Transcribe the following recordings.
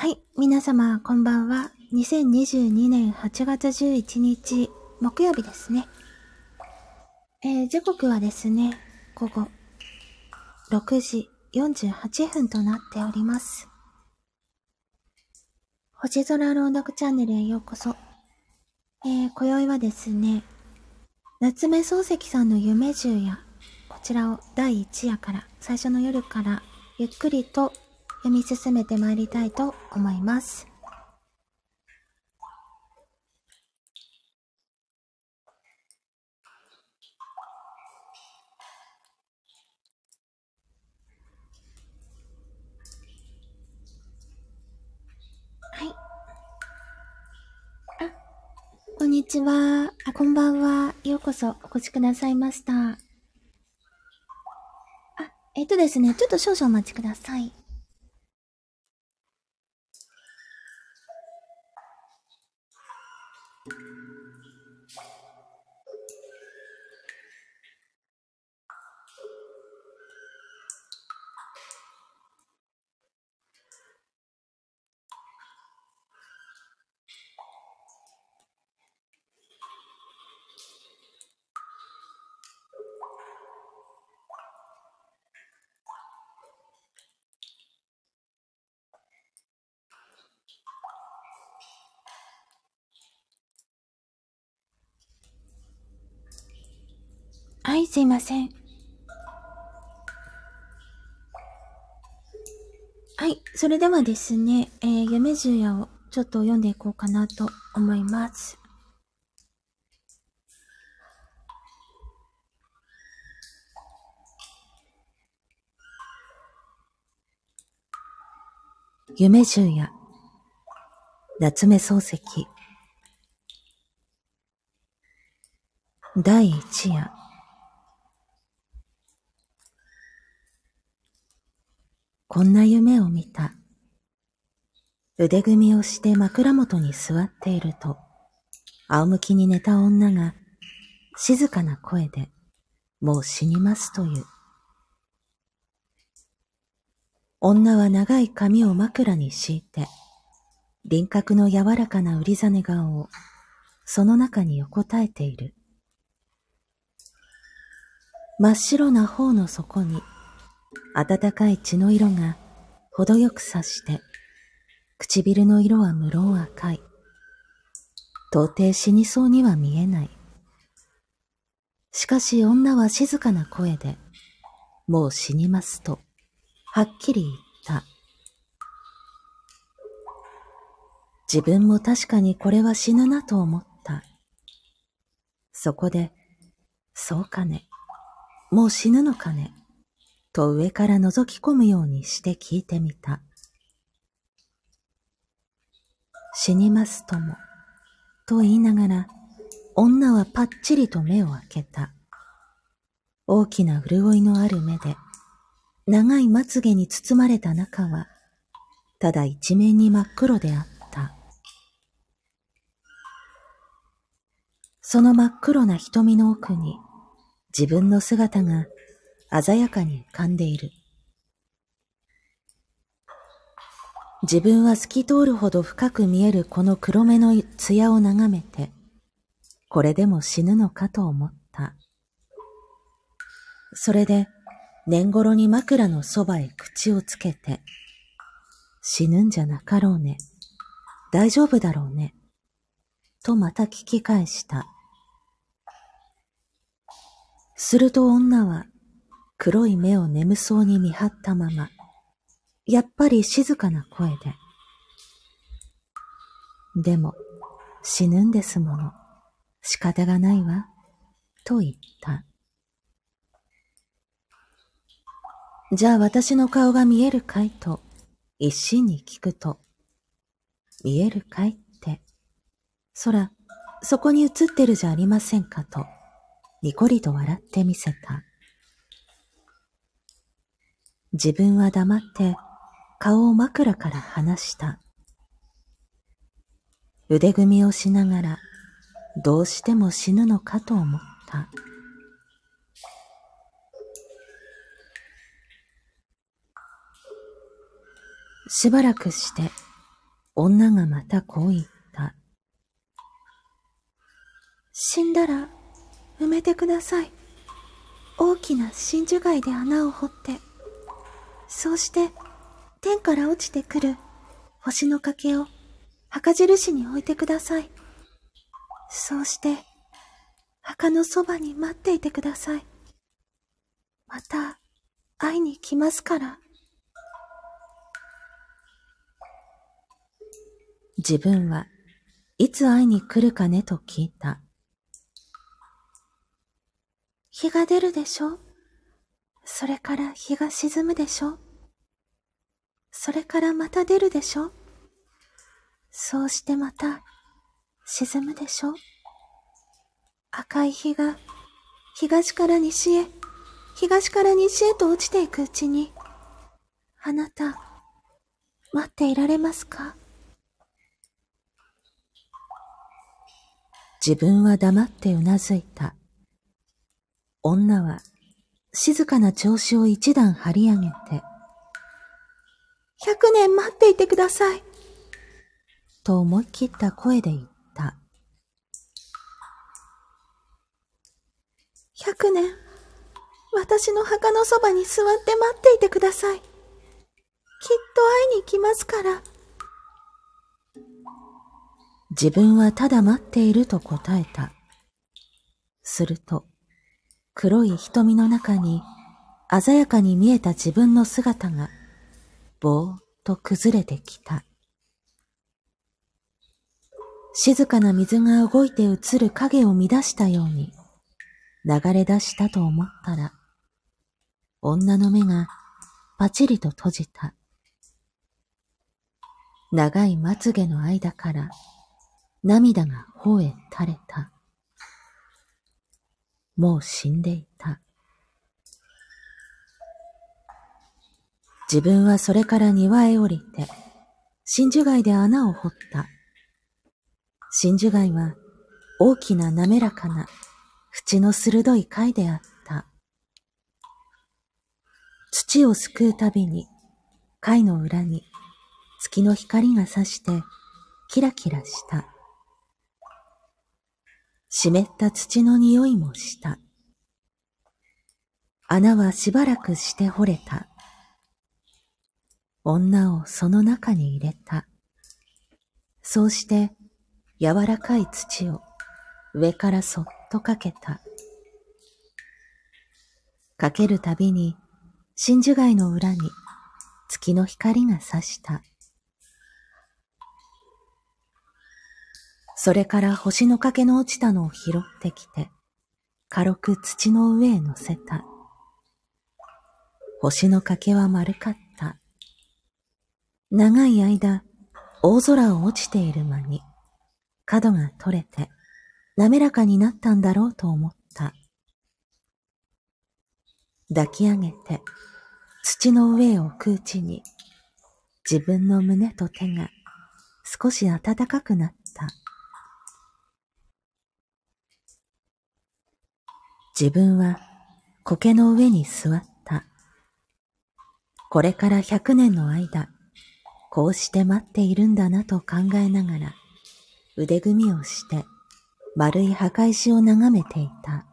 はい、皆様こんばんは。2022年8月11日木曜日ですね。えー、時刻はですね、午後6時48分となっております。星空朗読チャンネルへようこそ。えー、今宵はですね、夏目漱石さんの夢十夜、こちらを第1夜から、最初の夜からゆっくりと読み進めてまいりたいと思います。はい。あ、こんにちは。あ、こんばんは。ようこそお越しくださいました。あ、えっとですね、ちょっと少々お待ちください。はい、すいません。はい、それではですね、えー、夢十夜をちょっと読んでいこうかなと思います。夢十夜夏目漱石第一夜こんな夢を見た。腕組みをして枕元に座っていると、仰向きに寝た女が静かな声で、もう死にますという。女は長い髪を枕に敷いて、輪郭の柔らかな売りざね顔をその中に横たえている。真っ白な頬の底に暖かい血の色が程よくさして、唇の色は無論赤い。到底死にそうには見えない。しかし女は静かな声で、もう死にますと、はっきり言った。自分も確かにこれは死ぬなと思った。そこで、そうかね。もう死ぬのかね。と上から覗き込むようにして聞いてみた。死にますとも、と言いながら、女はパッチリと目を開けた。大きな潤いのある目で、長いまつげに包まれた中は、ただ一面に真っ黒であった。その真っ黒な瞳の奥に、自分の姿が鮮やかに浮かんでいる。自分は透き通るほど深く見えるこの黒目の艶を眺めて、これでも死ぬのかと思った。それで、年頃に枕のそばへ口をつけて、死ぬんじゃなかろうね。大丈夫だろうね。とまた聞き返した。すると女は、黒い目を眠そうに見張ったまま、やっぱり静かな声で、でも、死ぬんですもの。仕方がないわ、と言った。じゃあ私の顔が見えるかいと、一心に聞くと、見えるかいって、そら、そこに映ってるじゃありませんかと、にこりと笑ってみせた。自分は黙って顔を枕から離した。腕組みをしながらどうしても死ぬのかと思った。しばらくして女がまたこう言った。死んだら埋めてください。大きな真珠貝で穴を掘って、そうして天から落ちてくる星の欠けを墓印に置いてください。そうして、墓のそばに待っていてください。また、会いに来ますから。自分はいつ会いに来るかねと聞いた。日が出るでしょそれから日が沈むでしょ？それからまた出るでしょ？そうしてまた沈むでしょ？赤い日が東から西へ、東から西へと落ちていくうちに、あなた、待っていられますか？自分は黙ってうなずいた。女は静かな調子を一段張り上げて、百年待っていてください。と思い切った声で言った。百年、私の墓のそばに座って待っていてください。きっと会いに来ますから。自分はただ待っていると答えた。すると、黒い瞳の中に鮮やかに見えた自分の姿がぼーっと崩れてきた。静かな水が動いて映る影を乱したように流れ出したと思ったら、女の目がパチリと閉じた。長いまつげの間から涙が頬へ垂れた。もう死んでいた。自分はそれから庭へ降りて、真珠貝で穴を掘った。真珠貝は大きな滑らかな縁の鋭い貝であった。土をすくうたびに貝の裏に月の光が差してキラキラした。湿った土の匂いもした。穴はしばらくして掘れた。女をその中に入れた。そうして柔らかい土を上からそっとかけた。かけるたびに真珠貝の裏に月の光が差した。それから星のかけの落ちたのを拾ってきて、軽く土の上へ乗せた。星のかけは丸かった。長い間、大空を落ちている間に、角が取れて、滑らかになったんだろうと思った。抱き上げて、土の上へ置くうちに、自分の胸と手が少し暖かくなった。自分は苔の上に座った。これから百年の間、こうして待っているんだなと考えながら、腕組みをして丸い墓石を眺めていた。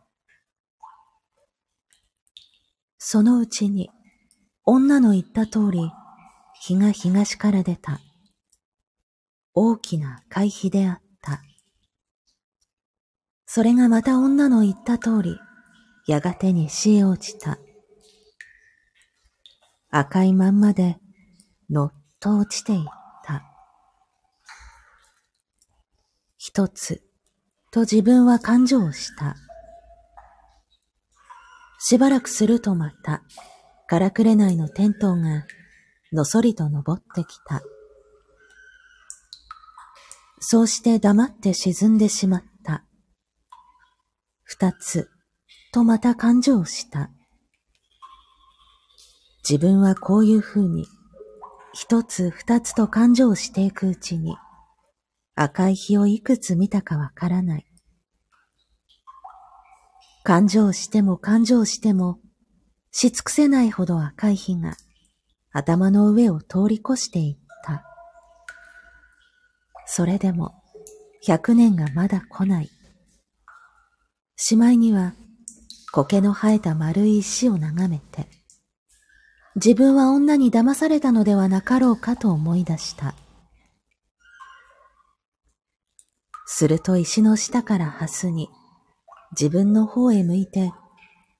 そのうちに、女の言った通り、日が東から出た。大きな海碑であった。それがまた女の言った通り、やがて西へ落ちた。赤いまんまでのっと落ちていった。一つ、と自分は感情をした。しばらくするとまた、からくれないのテントがのそりと登ってきた。そうして黙って沈んでしまった。二つ、とまた感情した。自分はこういうふうに、一つ二つと感情していくうちに、赤い日をいくつ見たかわからない。感情しても感情しても、し尽くせないほど赤い日が頭の上を通り越していった。それでも百年がまだ来ない。しまいには苔の生えた丸い石を眺めて、自分は女に騙されたのではなかろうかと思い出した。すると石の下からハスに自分の方へ向いて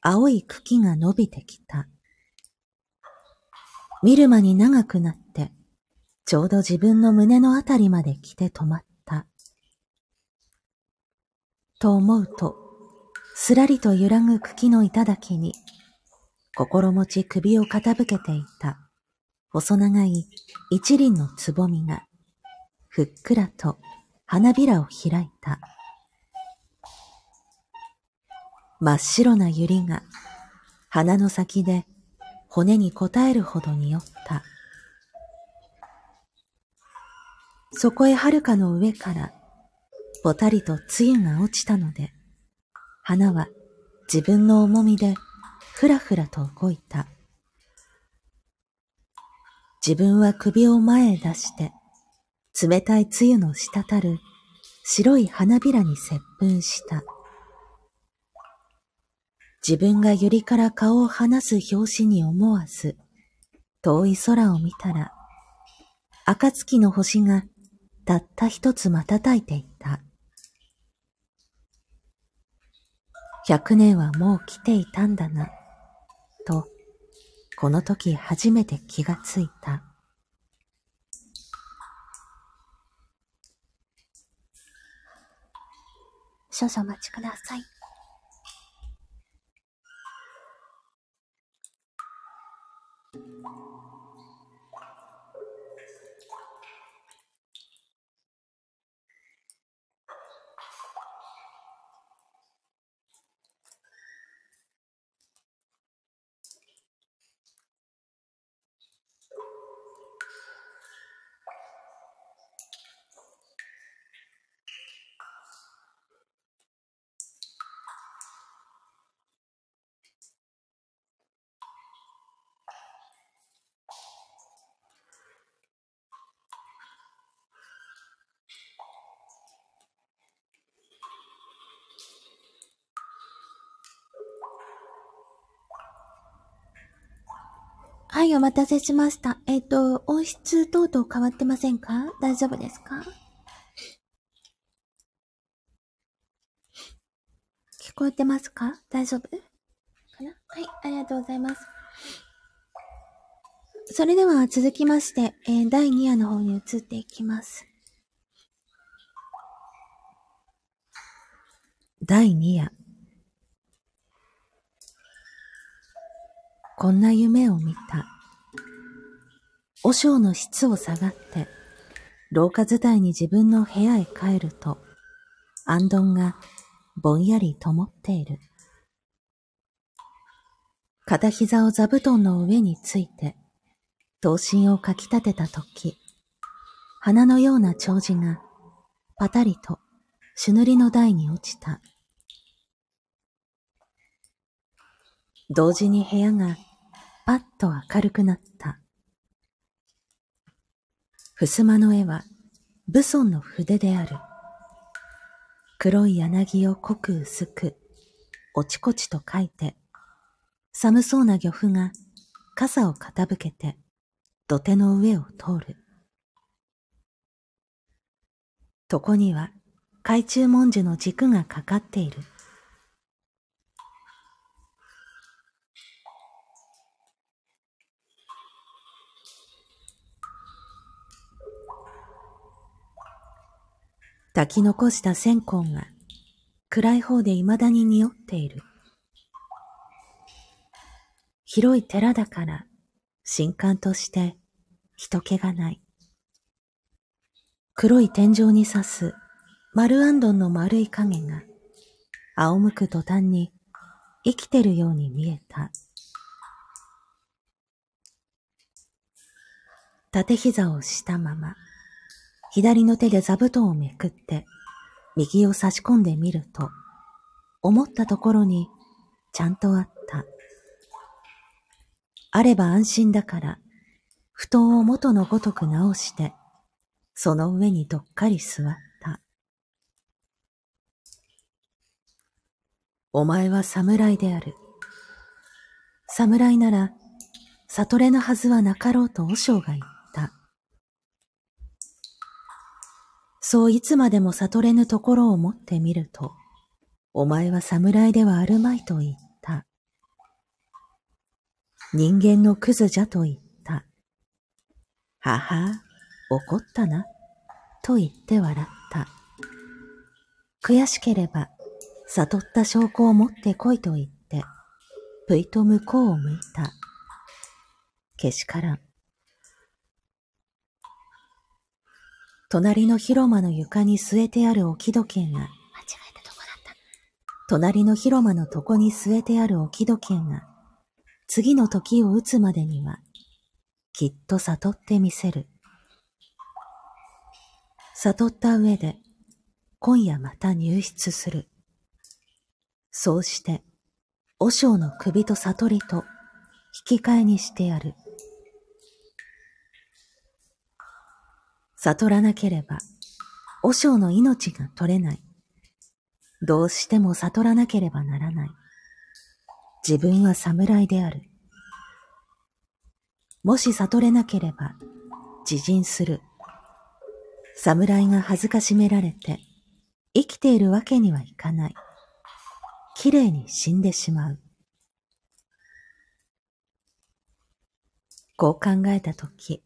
青い茎が伸びてきた。見る間に長くなって、ちょうど自分の胸のあたりまで来て止まった。と思うと、すらりと揺らぐ茎の頂に、心持ち首を傾けていた、細長い一輪のつぼみが、ふっくらと花びらを開いた。真っ白な百合が鼻の先で骨に応えるほどに酔った。そこへ遥かの上からぽたりと露が落ちたので、花は自分の重みでふらふらと動いた。自分は首を前へ出して、冷たい露の滴る白い花びらに接吻した。自分が百合から顔を離す拍子に思わず、遠い空を見たら、暁の星がたった一つ瞬いていた。百年はもう来ていたんだな、と、この時初めて気がついた。少々お待ちください。はい、お待たせしました。えっ、ー、と、音質等々変わってませんか？大丈夫ですか？聞こえてますか？大丈夫？かな？はい、ありがとうございます。それでは続きまして、えー、第2夜の方に移っていきます。第2夜。こんな夢を見た。和尚の室を下がって、廊下伝いに自分の部屋へ帰ると、アンドンがぼんやり灯っている。片膝を座布団の上について、頭身をかき立てたとき、花のような長寿がパタリと朱塗りの台に落ちた。同時に部屋がパッと明るくなった。襖の絵は武尊の筆である。黒い柳を濃く薄く、おちこちと書いて、寒そうな漁夫が傘を傾けて土手の上を通る。床には海中文字の軸がかかっている。炊き残した線香が暗い方で未だに匂っている。広い寺だから新刊として人気がない。黒い天井に刺す丸あんどんの丸い影が仰向く途端に生きてるように見えた。縦膝をしたまま、左の手で座布団をめくって、右を差し込んでみると、思ったところにちゃんとあった。あれば安心だから、布団を元のごとく直して、その上にどっかり座った。お前は侍である。侍なら、悟れぬはずはなかろうと和尚が言った。そういつまでも悟れぬところを持ってみると、お前は侍ではあるまいと言った。人間のクズじゃと言った。はは、怒ったな、と言って笑った。悔しければ、悟った証拠を持ってこいと言って、ぷいと向こうを向いた。けしからん。隣の広間の床に据えてある置き時計が、間違えたとこだった。隣の広間の床に据えてある置き時計が、次の時を打つまでには、きっと悟ってみせる。悟った上で、今夜また入室する。そうして、和尚の首と悟りと引き換えにしてやる。悟らなければ、和尚の命が取れない。どうしても悟らなければならない。自分は侍である。もし悟れなければ、自陣する。侍が恥ずかしめられて、生きているわけにはいかない。きれいに死んでしまう。こう考えたとき、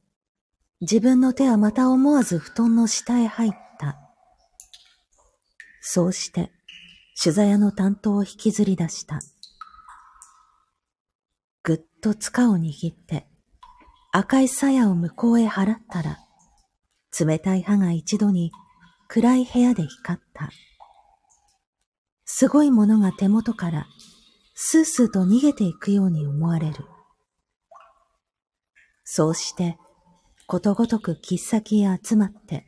自分の手はまた思わず布団の下へ入った。そうして、取材屋の担当を引きずり出した。ぐっと塚を握って、赤い鞘を向こうへ払ったら、冷たい歯が一度に暗い部屋で光った。すごいものが手元からスースーと逃げていくように思われる。そうしてことごとく切っ先へ集まって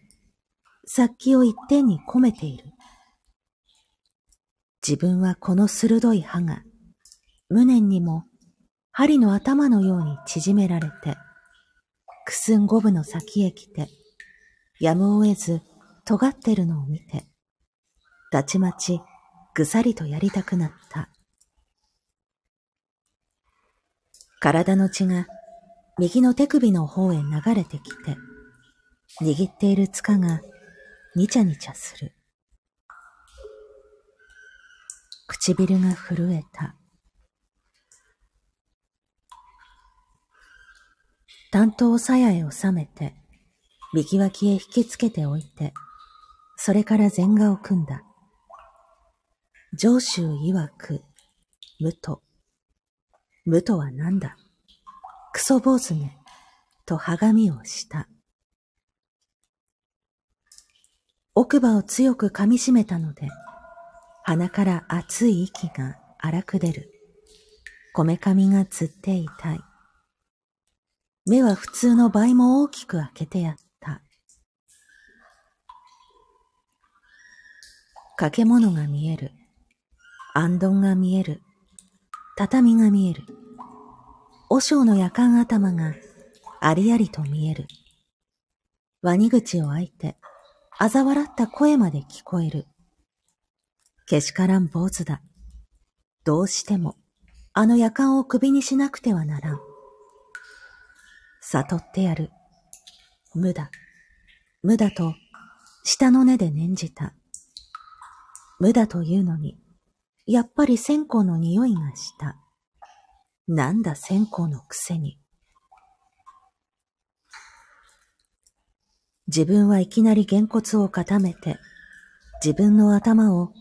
殺気を一点に込めている。自分はこの鋭い歯が無念にも針の頭のように縮められて、くすん五分の先へ来て、やむを得ず尖ってるのを見て、たちまちぐさりとやりたくなった。体の血が右の手首の方へ流れてきて、握っている塚がにちゃにちゃする。唇が震えた。担当鞘へ収めて、右脇へ引きつけておいて、それから前画を組んだ。上州曰く、無と。無とは何だ？クソ坊主め、とはがみをした。奥歯を強く噛み締めたので、鼻から熱い息が荒く出る。こめかみがつって痛い。目は普通の倍も大きく開けてやった。掛け物が見える。あんどんが見える。畳が見える。和尚の夜間頭がありありと見える。ワニ口を開いて、嘲笑った声まで聞こえる。けしからん坊主だ。どうしても、あの夜間を首にしなくてはならん。悟ってやる。無だ。無だと、下の根で念じた。無だというのに、やっぱり線香の匂いがした。なんだ線香のくせに。自分はいきなりげんこつを固めて、自分の頭を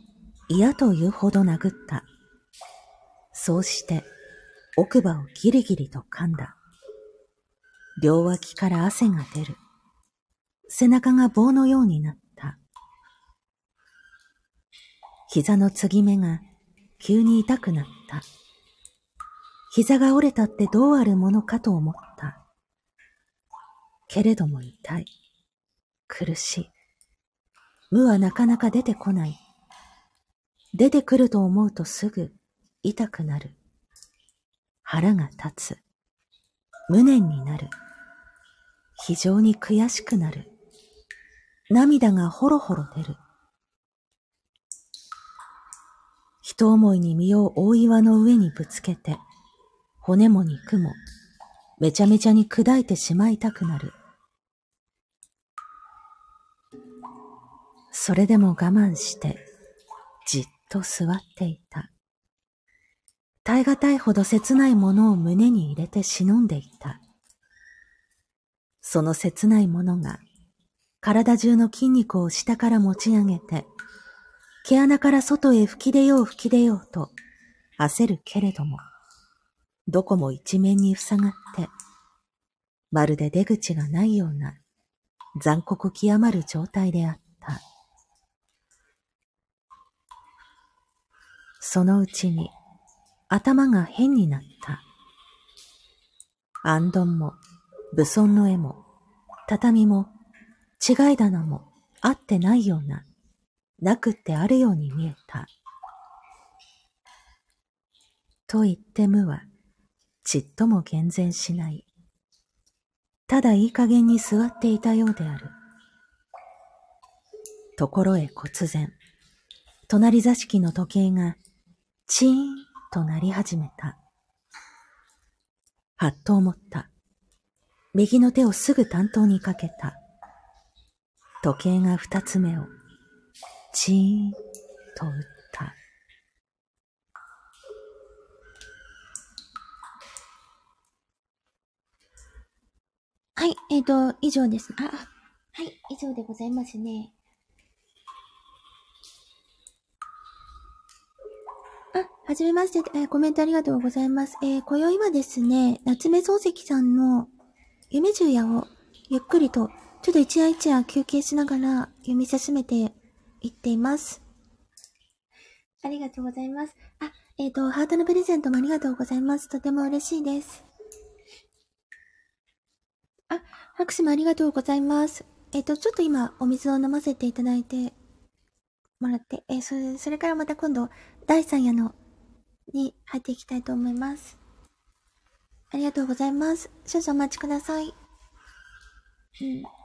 嫌というほど殴った。そうして奥歯をギリギリと噛んだ。両脇から汗が出る。背中が棒のようになった。膝の継ぎ目が急に痛くなった。膝が折れたってどうあるものかと思った。けれども痛い。苦しい。無はなかなか出てこない。出てくると思うとすぐ痛くなる。腹が立つ。無念になる。非常に悔しくなる。涙がほろほろ出る。人思いに身を大岩の上にぶつけて、骨も肉もめちゃめちゃに砕いてしまいたくなる。それでも我慢して、じっと座っていた。耐え難いほど切ないものを胸に入れて忍んでいた。その切ないものが、体中の筋肉を下から持ち上げて、毛穴から外へ吹き出よう吹き出ようと焦るけれども、どこも一面に塞がって、まるで出口がないような残酷極まる状態であった。そのうちに頭が変になった。あんどんも、武尊の絵も、畳も、違い棚も合ってないようななくってあるように見えた。と言って無は、ちっとも厳然しない。ただいい加減に座っていたようである。ところへ忽然、隣座敷の時計がチーンと鳴り始めた。はっと思った。右の手をすぐ担当にかけた。時計が二つ目をチーンと打はい、えっ、ー、と、以上です。あ、はい、以上でございますね。あ、はじめまして、えー、コメントありがとうございます。えー、今宵はですね、夏目漱石さんの夢十夜をゆっくりと、ちょっと一夜一夜休憩しながら読み進めて言っています。ありがとうございます。あ、えっ、ー、と、ハートのプレゼントもありがとうございます。とても嬉しいです。あ、拍手もありがとうございます。えっ、ー、と、ちょっと今、お水を飲ませていただいて、もらって、えー、それ、それからまた今度、第3夜の、に入っていきたいと思います。ありがとうございます。少々お待ちください。うん。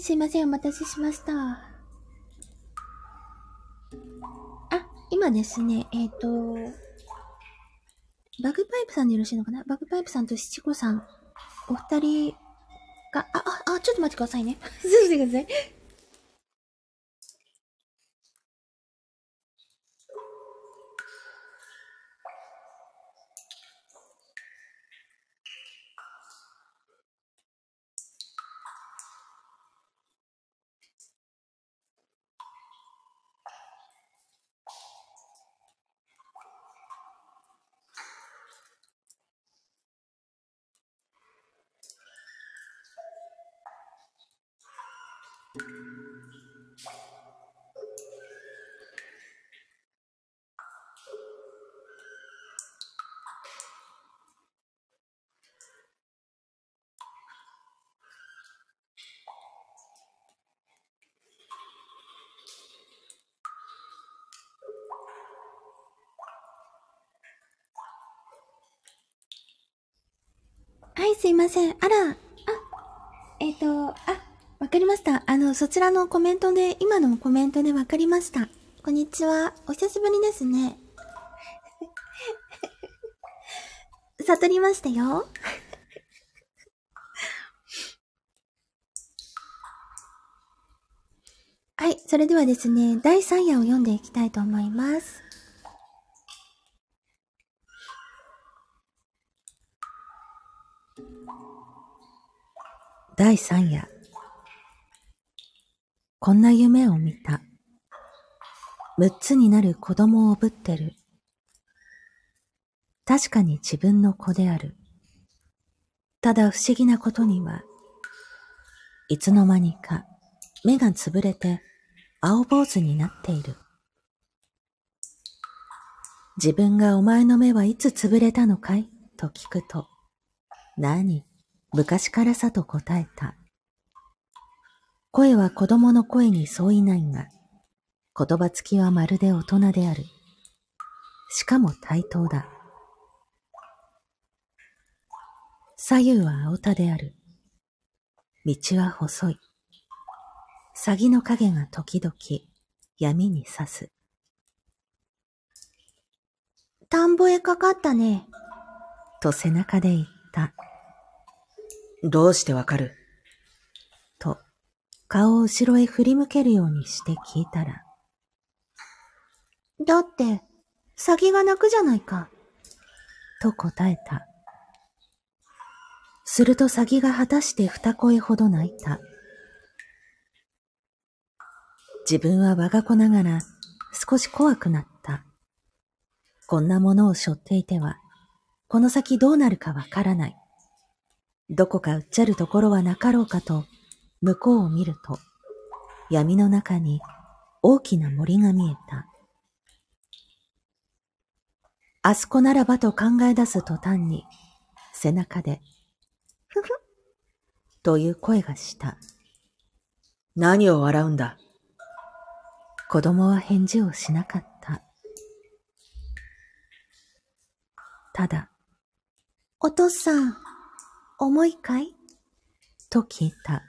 すいません。お待たせしました。あ、今ですね、えっ、ー、と、バグパイプさんでよろしいのかな？バグパイプさんと七五さん、お二人が、あ、あ、あ、ちょっと待ってくださいね。すいませんい。ません。あら、あ、えっ、ー、と、あ、わかりました。あの、そちらのコメントで、今のコメントでわかりました。こんにちは。お久しぶりですね。悟りましたよ。はい、それではですね、第3夜を読んでいきたいと思います。第三夜。こんな夢を見た。六つになる子供をぶってる。確かに自分の子である。ただ不思議なことには、いつの間にか目がつぶれて青坊主になっている。自分がお前の目はいつつぶれたのかい？と聞くと、何？昔からさと答えた。声は子供の声に相違ないが、言葉つきはまるで大人である。しかも対等だ。左右は青田である。道は細い。詐欺の影が時々闇に刺す。田んぼへかかったね。と背中で言った。どうしてわかる？と、顔を後ろへ振り向けるようにして聞いたら。だって、詐欺が鳴くじゃないか。と答えた。すると詐欺が果たして二声ほど泣いた。自分は我が子ながら少し怖くなった。こんなものを背負っていては、この先どうなるかわからない。どこかうっちゃるところはなかろうかと、向こうを見ると、闇の中に大きな森が見えた。あそこならばと考え出す途端に、背中で、ふふ、という声がした。何を笑うんだ？子供は返事をしなかった。ただ、お父さん、重いかい？と聞いた。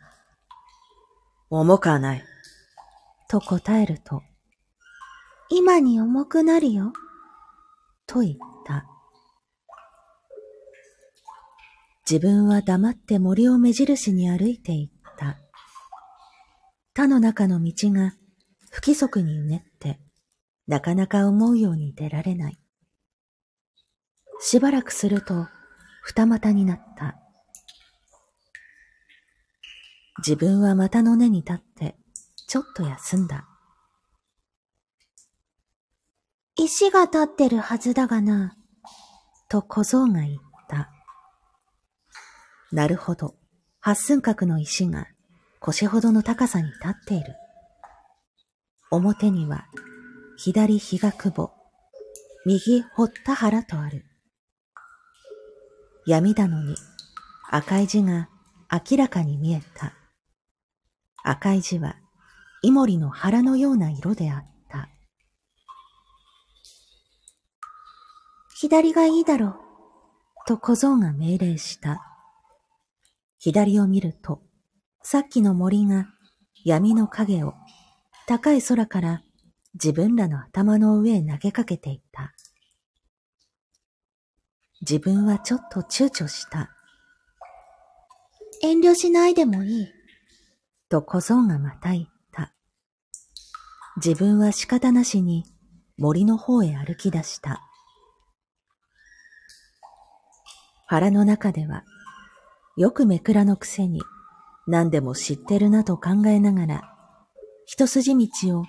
重くはない。と答えると、今に重くなるよ？と言った。自分は黙って森を目印に歩いていった。他の中の道が不規則にうねって、なかなか思うように出られない。しばらくすると、二股になった。自分は股の根に立って、ちょっと休んだ。石が立ってるはずだがな。と小僧が言った。なるほど。八寸角の石が腰ほどの高さに立っている。表には、左日が久保、右堀田原とある。闇だのに赤い字が明らかに見えた。赤い字はイモリの腹のような色であった。左がいいだろう。と小僧が命令した。左を見ると、さっきの森が闇の影を高い空から自分らの頭の上へ投げかけていた。自分はちょっと躊躇した。遠慮しないでもいい。と小僧がまた言った。自分は仕方なしに森の方へ歩き出した。腹の中では、よくめくらのくせに何でも知ってるなと考えながら、一筋道を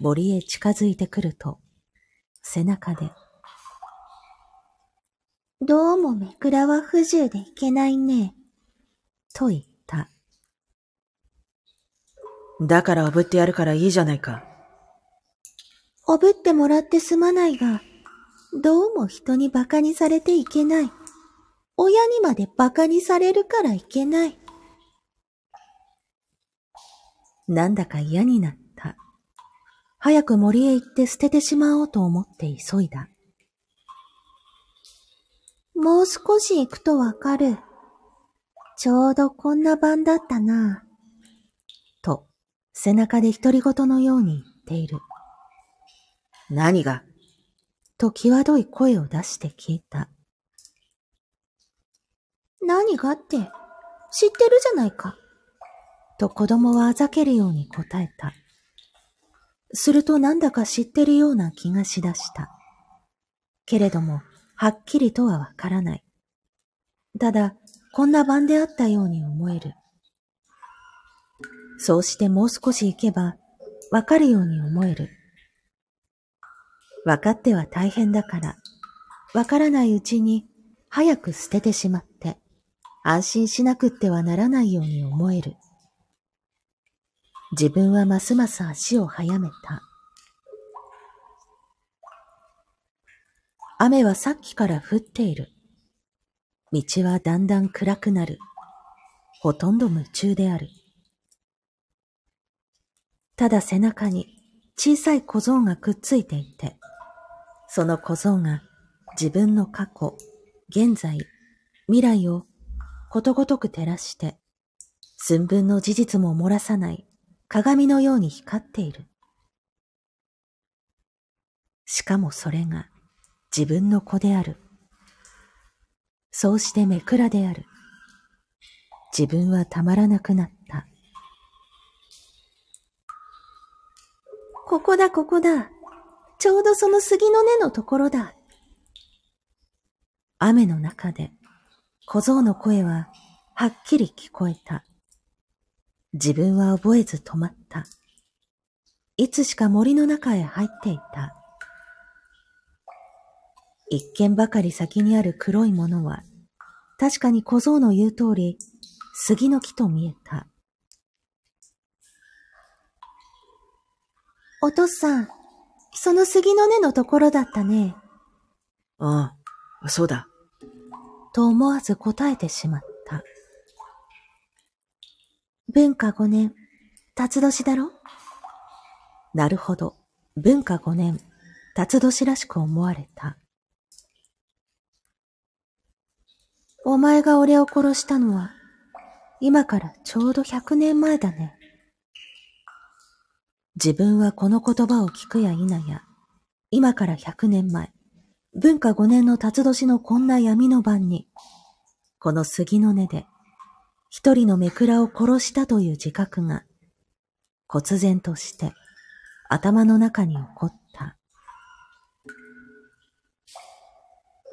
森へ近づいてくると、背中で、どうもめくらは不自由でいけないね。と言った。だからおぶってやるからいいじゃないか。おぶってもらってすまないが、どうも人に馬鹿にされていけない。親にまで馬鹿にされるからいけない。なんだか嫌になった。早く森へ行って捨ててしまおうと思って急いだ。もう少し行くとわかる。ちょうどこんな晩だったな。と、背中で独り言のように言っている。何が？と際どい声を出して聞いた。何がって、知ってるじゃないか。と子供はあざけるように答えた。するとなんだか知ってるような気がしだした。けれども、はっきりとはわからない。ただ、こんな晩であったように思える。そうしてもう少し行けば、わかるように思える。わかっては大変だから、わからないうちに早く捨ててしまって、安心しなくってはならないように思える。自分はますます足を早めた。雨はさっきから降っている。道はだんだん暗くなる。ほとんど夢中である。ただ背中に小さい小僧がくっついていて、その小僧が自分の過去、現在、未来をことごとく照らして、寸分の事実も漏らさない鏡のように光っている。しかもそれが自分の子である。そうしてめくらである。自分はたまらなくなった。ここだ、ここだ。ちょうどその杉の根のところだ。雨の中で小僧の声ははっきり聞こえた。自分は覚えず止まった。いつしか森の中へ入っていた。一軒ばかり先にある黒いものは、確かに小僧の言う通り、杉の木と見えた。お父さん、その杉の根のところだったね。ああ、そうだ。と思わず答えてしまった。文化五年、辰年だろ？なるほど、文化五年、辰年らしく思われた。お前が俺を殺したのは、今からちょうど百年前だね。自分はこの言葉を聞くや否や、今から百年前、文化五年の辰年のこんな闇の晩に、この杉の根で、一人のめくらを殺したという自覚が、忽然として頭の中に起こった。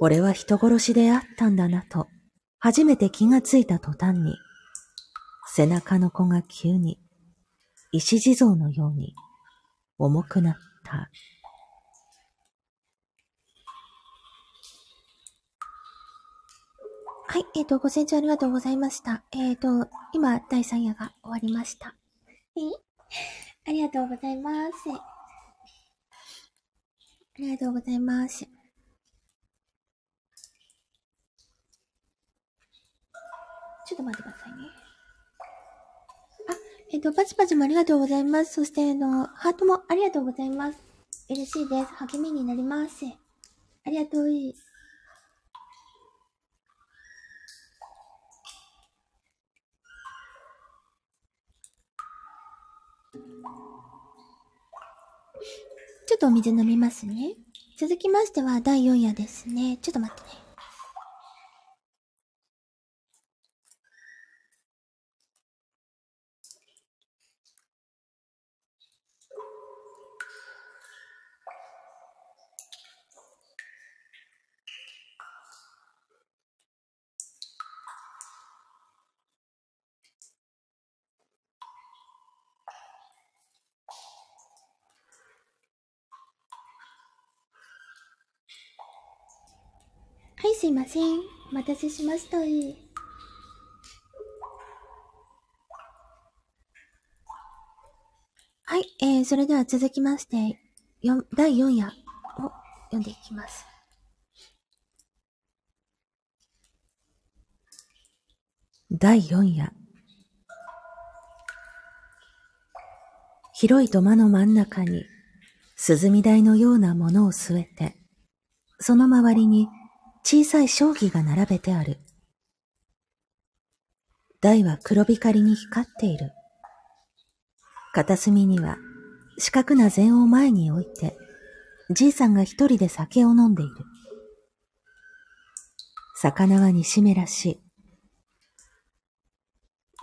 俺は人殺しであったんだなと、初めて気がついた途端に、背中の子が急に、石地蔵のように重くなった。はい、えっ、ー、と、ご清聴ありがとうございました。えっ、ー、と、今、第3夜が終わりました。え？ありがとうございます。ありがとうございます。ちょっと待ってくださいね。えっ、ー、と、パチパチもありがとうございます。そして、あの、ハートもありがとうございます。嬉しいです。励みになります。ありがとう。ちょっとお水飲みますね。続きましては第4夜ですね。ちょっと待ってね。お待たせしましたい。はい、えー、それでは続きまして、第4夜を読んでいきます。第4夜広い土間の真ん中に涼み台のようなものを据えて、その周りに小さい将棋が並べてある。台は黒光りに光っている。片隅には四角な禅を前に置いて、じいさんが一人で酒を飲んでいる。魚は煮しめらしい。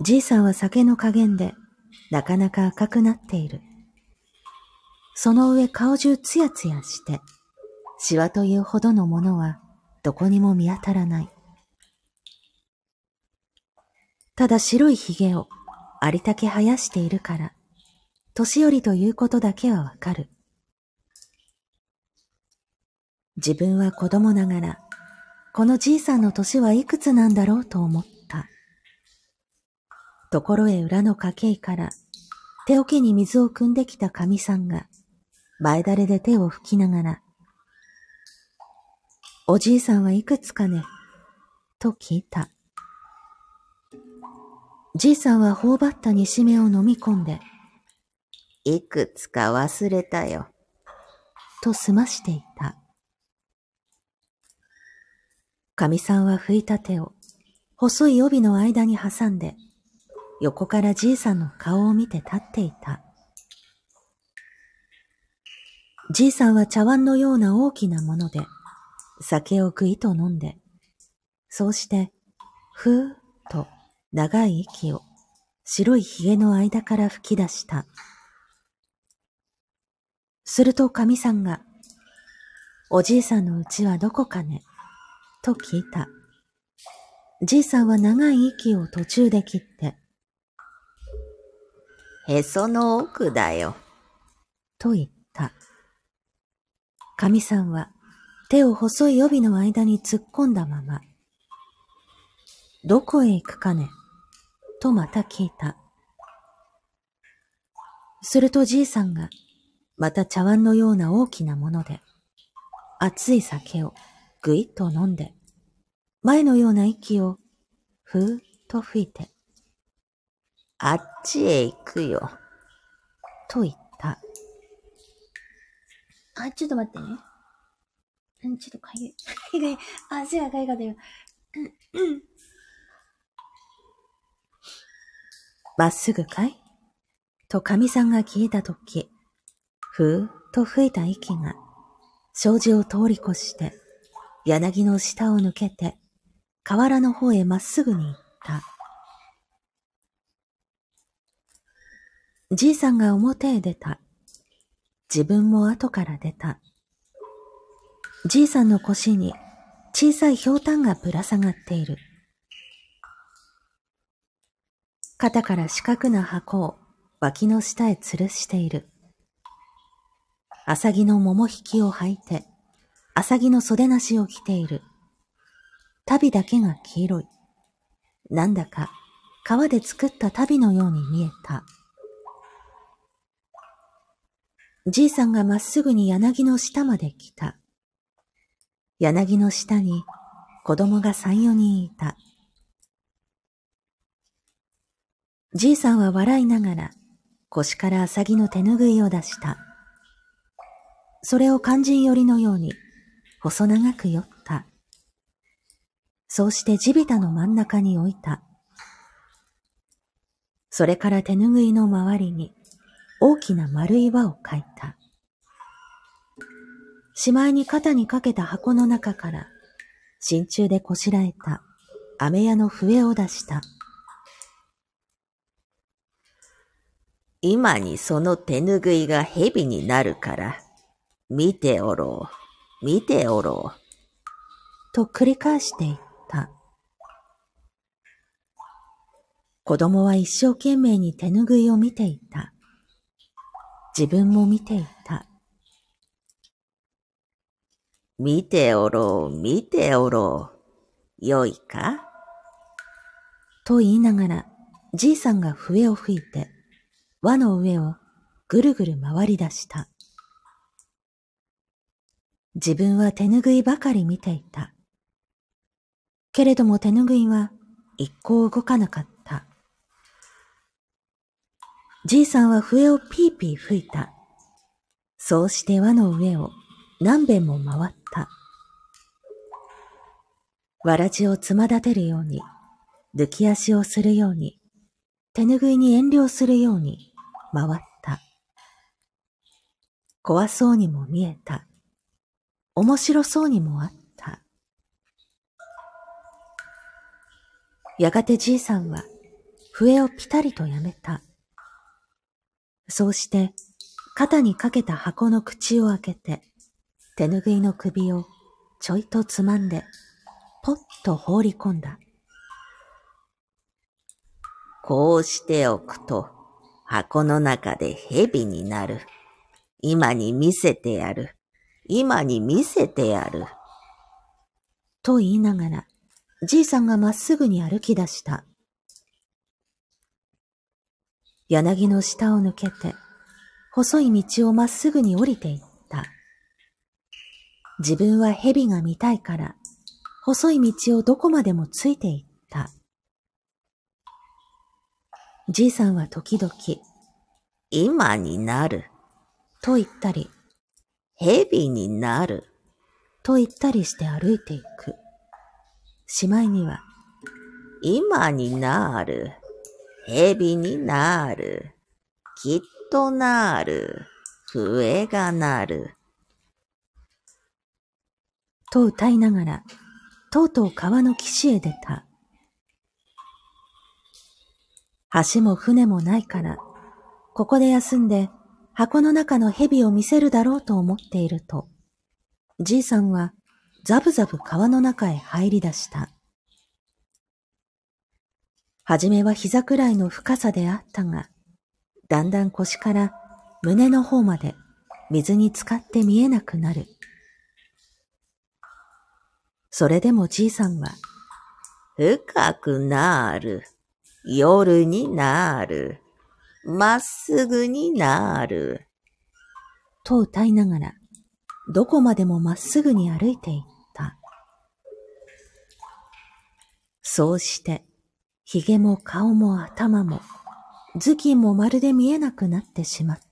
じいさんは酒の加減でなかなか赤くなっている。その上顔中ツヤツヤして、シワというほどのものはどこにも見当たらない。ただ白い髭をありたけ生やしているから、年寄りということだけはわかる。自分は子供ながら、このじいさんの年はいくつなんだろうと思った。ところへ裏の家系から手桶に水を汲んできた神さんが前だれで手を拭きながら、おじいさんはいくつかねと聞いた。じいさんは頬張った煮目を飲み込んで、いくつか忘れたよ。と済ましていた。かみさんは拭いた手を細い帯の間に挟んで、横からじいさんの顔を見て立っていた。じいさんは茶碗のような大きなもので、酒をぐいと飲んで、そうして、ふーっと長い息を白い髭の間から吹き出した。すると神さんが、おじいさんのうちはどこかね？と聞いた。じいさんは長い息を途中で切って、へその奥だよ。と言った。神さんは手を細い帯の間に突っ込んだまま、どこへ行くかねとまた聞いた。するとじいさんが、また茶碗のような大きなもので、熱い酒をぐいっと飲んで、前のような息をふーっと吹いて、あっちへ行くよ。と言った。あ、ちょっと待ってね。うん、ちょっとかゆい。かゆい。足がかゆかったよ。うん、うん。まっすぐかい？と神さんが消えたとき、ふーっと吹いた息が、障子を通り越して、柳の下を抜けて、河原の方へまっすぐに行った。じいさんが表へ出た。自分も後から出た。じいさんの腰に小さい氷炭がぶら下がっている。肩から四角な箱を脇の下へ吊るしている。アサギの桃引きを履いて、アサギの袖なしを着ている。旅だけが黄色い。なんだか川で作った旅のように見えた。じいさんがまっすぐに柳の下まで来た。柳の下に子供が三四人いた。じいさんは笑いながら腰からアサギの手ぬぐいを出した。それを肝心寄りのように細長く寄った。そうして地びたの真ん中に置いた。それから手ぬぐいの周りに大きな丸い輪を描いた。しまいに肩にかけた箱の中から真鍮でこしらえた飴屋の笛を出した。今にその手ぬぐいが蛇になるから、見ておろう、見ておろう。と繰り返していった。子供は一生懸命に手ぬぐいを見ていた。自分も見ていた。見ておろう、見ておろう。よいか？と言いながら、じいさんが笛を吹いて、輪の上をぐるぐる回り出した。自分は手ぬぐいばかり見ていた。けれども手ぬぐいは一向動かなかった。じいさんは笛をピーピー吹いた。そうして輪の上を何遍も回った。わらじをつま立てるように、抜き足をするように、手ぬぐいに遠慮するように、回った。怖そうにも見えた。面白そうにもあった。やがてじいさんは笛をぴたりとやめた。そうして肩にかけた箱の口を開けて手ぬぐいの首をちょいとつまんでぽっと放り込んだ。こうしておくと箱の中で蛇になる。今に見せてやる。今に見せてやる。と言いながら、じいさんがまっすぐに歩き出した。柳の下を抜けて、細い道をまっすぐに降りていった。自分は蛇が見たいから、細い道をどこまでもついていった。じいさんは時々、今になる。と言ったり、蛇になる。と言ったりして歩いていく。しまいには、今になる。蛇になる。きっとなる。笛がなる。と歌いながら、とうとう川の岸へ出た。橋も船もないから、ここで休んで箱の中の蛇を見せるだろうと思っていると、じいさんはザブザブ川の中へ入り出した。はじめは膝くらいの深さであったが、だんだん腰から胸の方まで水に浸かって見えなくなる。それでもじいさんは、深くなる。夜になる。まっすぐになる。と歌いながら、どこまでもまっすぐに歩いていった。そうして、髭も顔も頭も、頭巾もまるで見えなくなってしまった。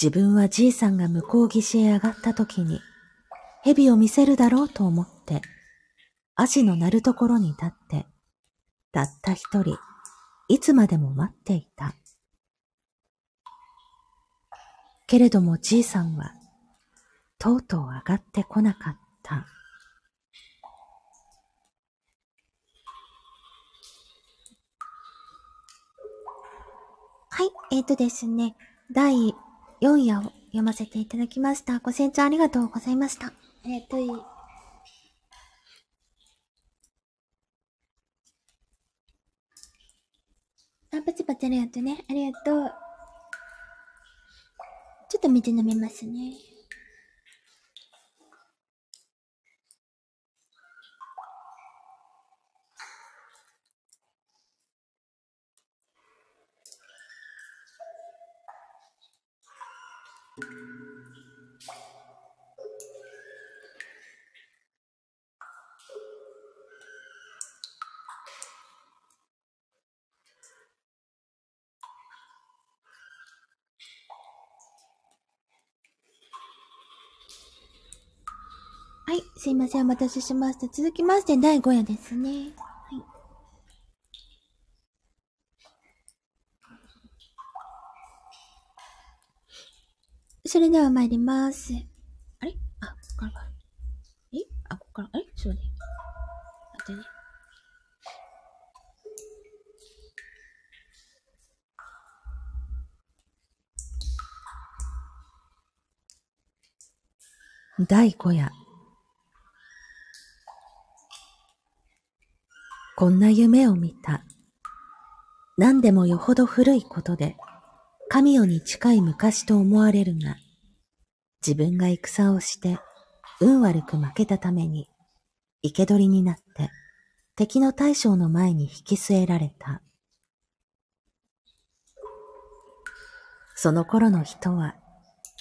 自分はじいさんが向こう岸へ上がった時に、蛇を見せるだろうと思って、足の鳴るところに立って、たった一人、いつまでも待っていた。けれどもじいさんは、とうとう上がってこなかった。はい、えっ、ー、とですね、第4夜を読ませていただきました。ご清聴ありがとうございました。えっ、ー、と、あ、パチパチありがとうね。ありがとう。ちょっと水飲めますね。すいません、お待たせしました。続きまして、第5夜ですね。はい。それでは参ります。あれ？あ、ここからか。え？あ、ここから、あれそうね。待ってね。第5夜。こんな夢を見た。何でもよほど古いことで、神代に近い昔と思われるが、自分が戦をして、運悪く負けたために、生け捕りになって、敵の大将の前に引き据えられた。その頃の人は、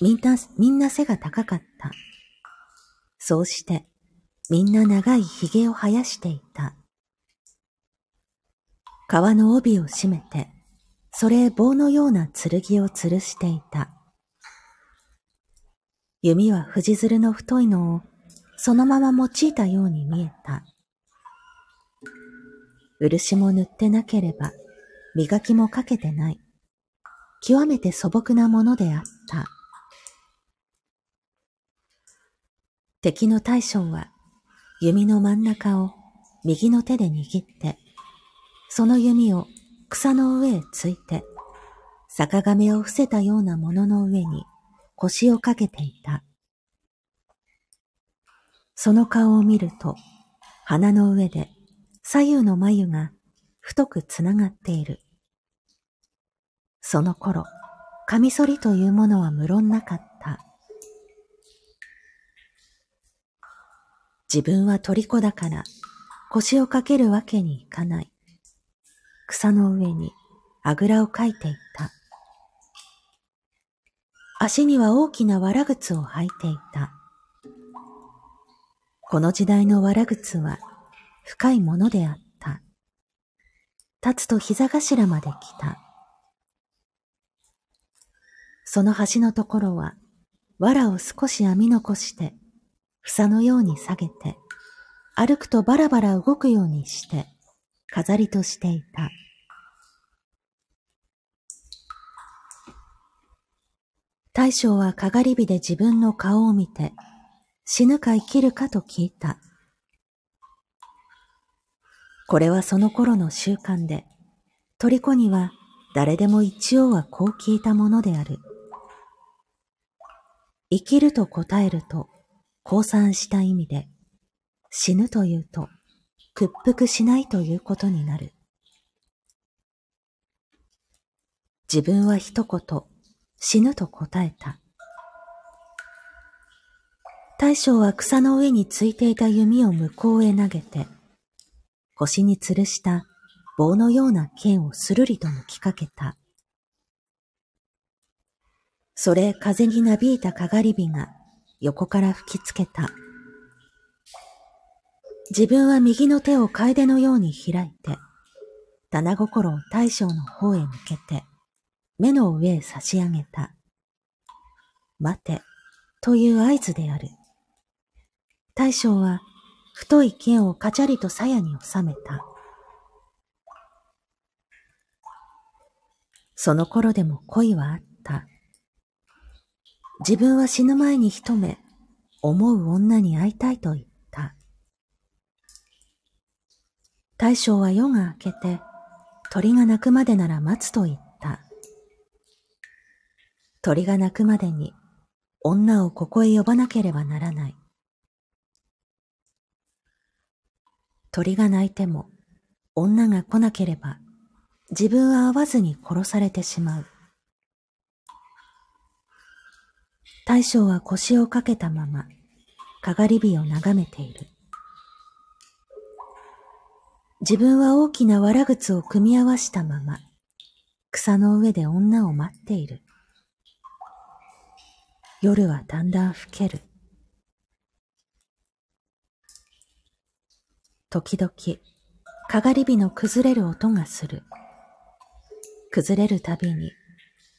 みんな、みんな背が高かった。そうして、みんな長い髭を生やしていた。川の帯を締めて、それ棒のような剣を吊るしていた。弓は藤鶴の太いのをそのまま用いたように見えた。漆も塗ってなければ磨きもかけてない。極めて素朴なものであった。敵の大将は弓の真ん中を右の手で握ってその弓を草の上へついて、坂亀を伏せたようなものの上に腰をかけていた。その顔を見ると、鼻の上で左右の眉が太くつながっている。その頃、カミソリというものは無論なかった。自分は虜だから腰をかけるわけにいかない。草の上にあぐらをかいていた。足には大きなわら靴を履いていた。この時代のわら靴は深いものであった。立つと膝頭まで来た。その端のところは、藁を少し編み残して、房のように下げて、歩くとバラバラ動くようにして、飾りとしていた。大将はかがり火で自分の顔を見て、死ぬか生きるかと聞いた。これはその頃の習慣で、虜には誰でも一応はこう聞いたものである。生きると答えると、降参した意味で、死ぬというと、屈服しないということになる。自分は一言、死ぬと答えた。大将は草の上についていた弓を向こうへ投げて、腰に吊るした棒のような剣をするりと向きかけた。それ風になびいたかがり火が横から吹きつけた。自分は右の手を楓のように開いて、棚心を大将の方へ向けて、目の上へ差し上げた。待て、という合図である。大将は、太い剣をカチャリと鞘に収めた。その頃でも恋はあった。自分は死ぬ前に一目、思う女に会いたいと言った。大将は夜が明けて、鳥が鳴くまでなら待つと言った。鳥が鳴くまでに、女をここへ呼ばなければならない。鳥が鳴いても、女が来なければ、自分は会わずに殺されてしまう。大将は腰をかけたまま、かがり火を眺めている。自分は大きなわら靴を組み合わしたまま、草の上で女を待っている。夜はだんだん更ける。時々、かがり火の崩れる音がする。崩れるたびに、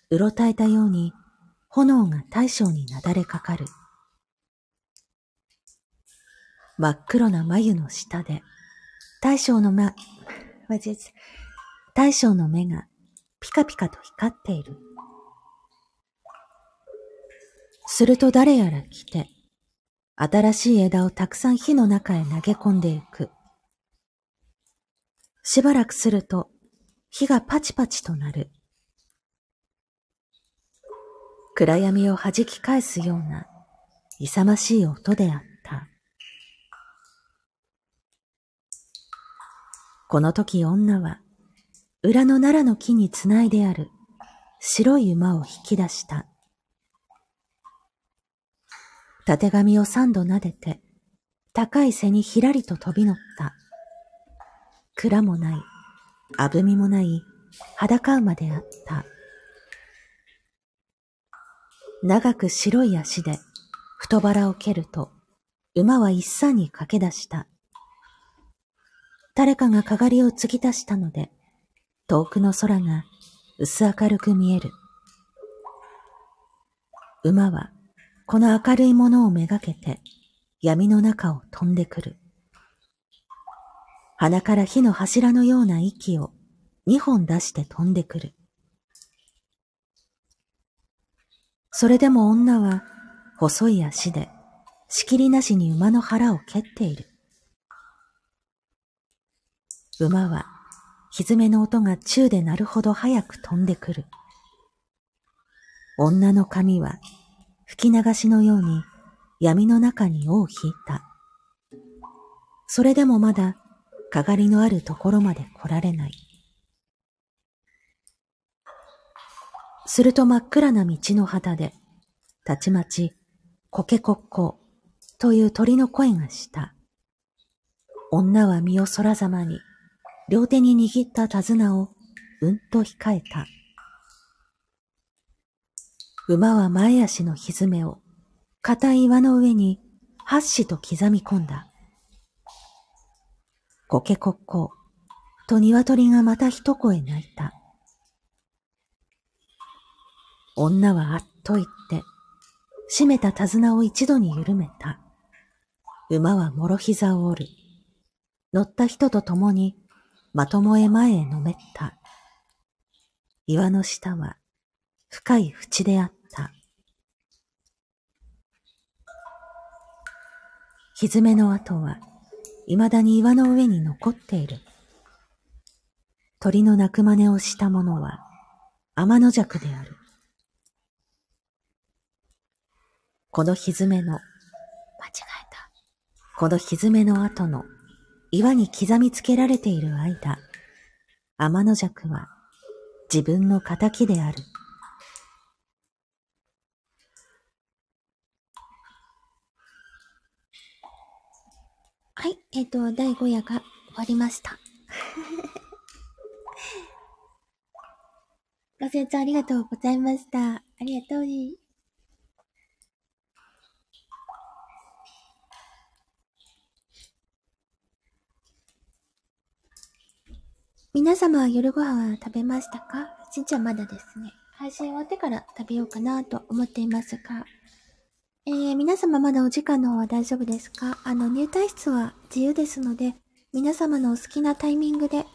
うろたえたように炎が大将になだれかかる。真っ黒な眉の下で、大将の目、大将の目がピカピカと光っている。すると誰やら来て、新しい枝をたくさん火の中へ投げ込んでいく。しばらくすると、火がパチパチとなる。暗闇を弾き返すような勇ましい音であった。この時女は裏の奈良の木につないである白い馬を引き出した。縦紙を三度撫でて高い背にひらりと飛び乗った。蔵もない、あぶみもない裸馬であった。長く白い足で太腹を蹴ると、馬は一産に駆け出した。誰かがかがりを継ぎ足したので、遠くの空が薄明るく見える。馬はこの明るいものをめがけて闇の中を飛んでくる。鼻から火の柱のような息を二本出して飛んでくる。それでも女は細い足で仕切りなしに馬の腹を蹴っている。馬は蹄の音が宙で鳴るほど早く飛んでくる。女の髪は吹き流しのように闇の中に尾を引いた。それでもまだかがりのあるところまで来られない。すると真っ暗な道の旗で、たちまち、コケコッコという鳥の声がした。女は身を空ざまに、両手に握った手綱をうんと控えた。馬は前足のひずめを、硬い岩の上に、はっしと刻み込んだ。コケコッコーと鶏がまた一声鳴いた。女はあっと言って、締めた手綱を一度に緩めた。馬はもろ膝を折る。乗った人と共に、まともへ前へのめった。岩の下は、深い淵であった。蹄の跡は、未だに岩の上に残っている。鳥の鳴く真似をした者は、天の弱である。この蹄の、間違えた。この蹄の後の岩に刻みつけられている間、天の弱は自分の仇である。はい、えっ、ー、と、第5夜が終わりました。ご清聴ありがとうございました。ありがとう皆様は夜ご飯は食べましたか？ちんちゃんまだですね。配信終わってから食べようかなと思っていますが、えー、皆様まだお時間の方は大丈夫ですか？あの、入退室は自由ですので、皆様のお好きなタイミングで、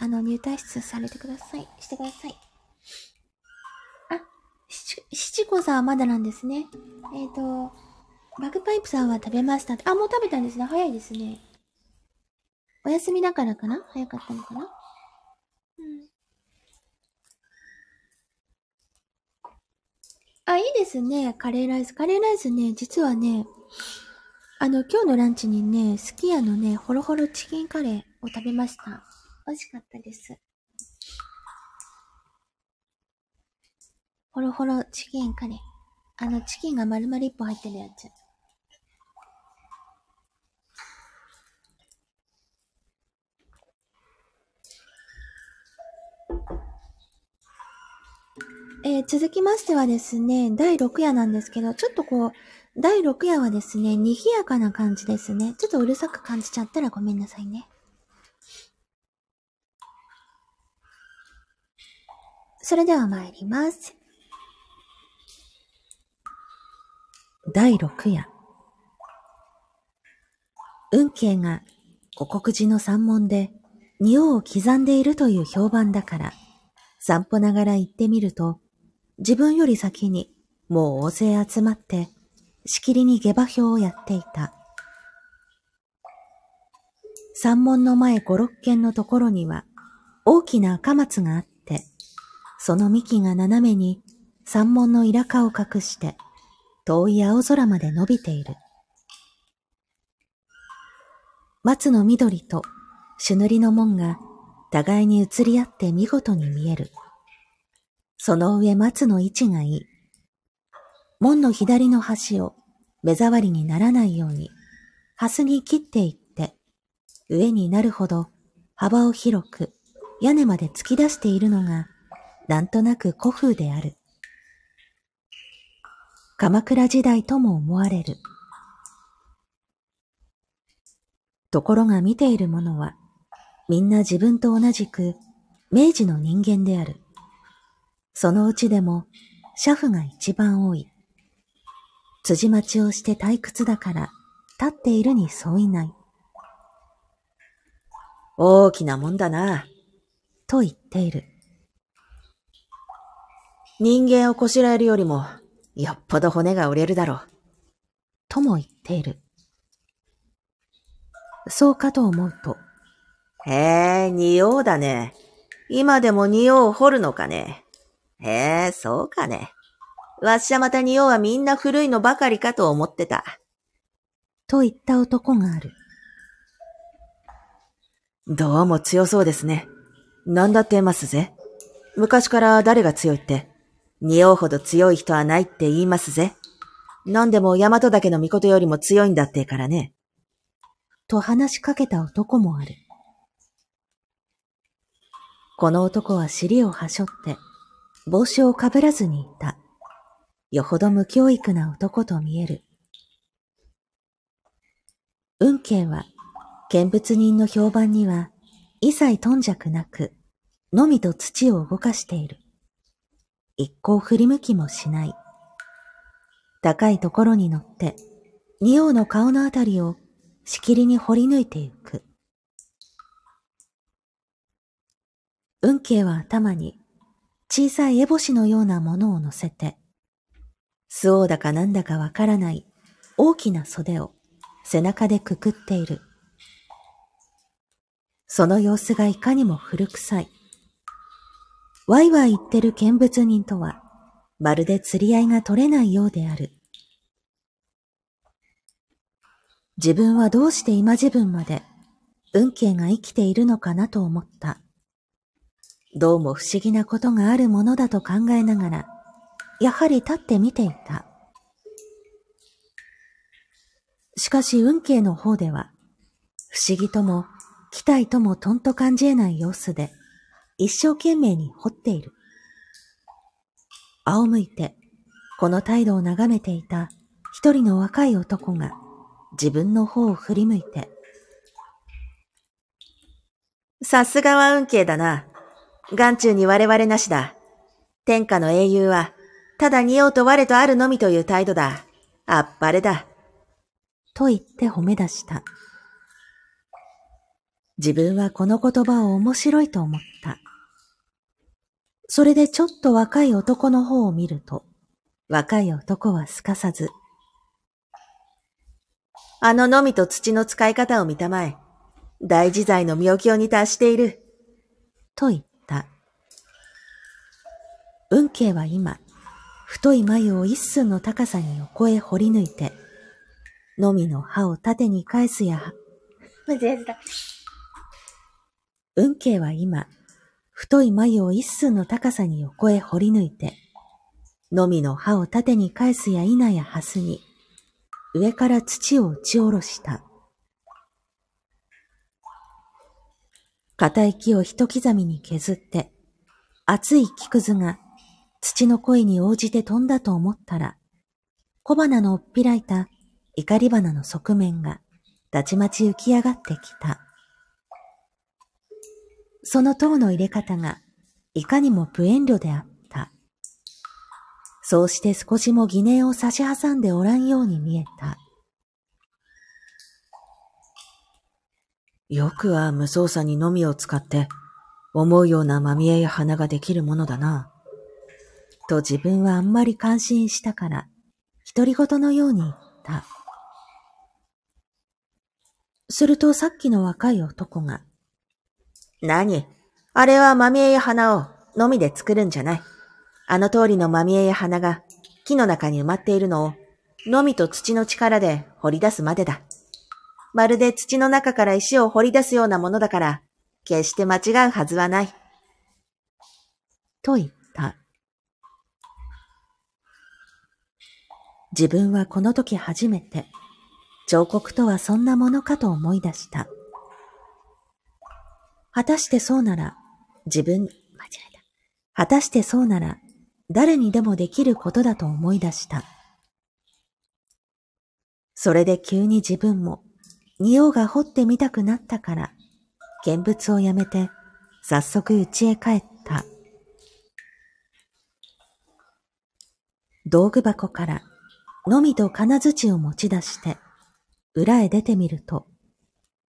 あの、入退室されてください。してください。あ、し、七子さんはまだなんですね。えっ、ー、と、バグパイプさんは食べましたあ、もう食べたんですね。早いですね。お休みだからかな？早かったのかな？あ、いいですね。カレーライス。カレーライスね、実はね、あの、今日のランチにね、すき家のね、ホロホロチキンカレーを食べました。美味しかったです。ホロホロチキンカレー。あの、チキンが丸々一本入ってるやつ。えー、続きましてはですね、第6夜なんですけど、ちょっとこう、第6夜はですね、賑やかな感じですね。ちょっとうるさく感じちゃったらごめんなさいね。それでは参ります。第6夜。運慶が五国寺の山門で仁王を刻んでいるという評判だから、散歩ながら行ってみると、自分より先にもう大勢集まってしきりに下馬評をやっていた。山門の前五六軒のところには大きな赤松があって、その幹が斜めに山門のイラカを隠して遠い青空まで伸びている。松の緑と朱塗りの門が互いに移り合って見事に見える。その上松の位置がいい。門の左の端を目障りにならないように、ハスに切っていって、上になるほど幅を広く屋根まで突き出しているのが、なんとなく古風である。鎌倉時代とも思われる。ところが見ている者は、みんな自分と同じく明治の人間である。そのうちでも、車夫が一番多い。辻待ちをして退屈だから、立っているにそういない。大きなもんだな。と言っている。人間をこしらえるよりも、よっぽど骨が折れるだろう。とも言っている。そうかと思うと。へえ、仁王だね。今でも仁王を掘るのかね。へえ、そうかね。わっしゃまたにおはみんな古いのばかりかと思ってた。と言った男がある。どうも強そうですね。なんだってますぜ。昔から誰が強いって。匂うほど強い人はないって言いますぜ。何でも大和岳の御よりも強いんだってからね。と話しかけた男もある。この男は尻をはしょって、帽子をかぶらずにいた。よほど無教育な男と見える。運慶は、見物人の評判には、一切頓着なく、のみと土を動かしている。一向振り向きもしない。高いところに乗って、仁王の顔のあたりをしきりに掘り抜いてゆく。運慶は頭に小さい烏帽子のようなものを乗せて、巣王だかなんだかわからない大きな袖を背中でくくっている。その様子がいかにも古臭い。ワイワイ言ってる見物人とはまるで釣り合いが取れないようである。自分はどうして今自分まで運慶が生きているのかなと思った。どうも不思議なことがあるものだと考えながら、やはり立って見ていた。しかし運慶の方では、不思議とも期待ともとんと感じ得ない様子で、一生懸命に掘っている。仰向いて、この態度を眺めていた一人の若い男が自分の方を振り向いて、さすがは運慶だな。眼中に我々なしだ。天下の英雄は、ただ似ようと我とあるのみという態度だ。あっぱれだ。と言って褒め出した。自分はこの言葉を面白いと思った。それでちょっと若い男の方を見ると、若い男はすかさず、あののみと土の使い方を見たまえ、大自在の妙境に達している。と言った。運慶は今、太い眉を一寸の高さに横へ掘り抜いて、のみの歯を縦に返すや。運慶は今、太い眉を一寸の高さに横へ掘り抜いて、のみの歯を縦に返すや否やはすに、上から土を打ち下ろした。硬い木を一刻みに削って、熱い木くずが土の声に応じて飛んだと思ったら、小花のおっぴらいた怒り花の側面がたちまち浮き上がってきた。その塔の入れ方がいかにも無遠慮であった。そうして少しも疑念を差し挟んでおらんように見えた。よくは無操作にのみを使って思うようなまみえや花ができるものだな。と自分はあんまり感心したから、独り言のように言った。するとさっきの若い男が、何？あれはまみえや花をのみで作るんじゃない。あの通りのまみえや花が木の中に埋まっているのをのみと土の力で掘り出すまでだ。まるで土の中から石を掘り出すようなものだから、決して間違うはずはない。と言った。自分はこの時初めて、彫刻とはそんなものかと思い出した。果たしてそうなら、自分、間違えた。果たしてそうなら、誰にでもできることだと思い出した。それで急に自分も、仁王が掘ってみたくなったから、見物をやめて、早速家へ帰った。道具箱から、のみと金槌を持ち出して、裏へ出てみると、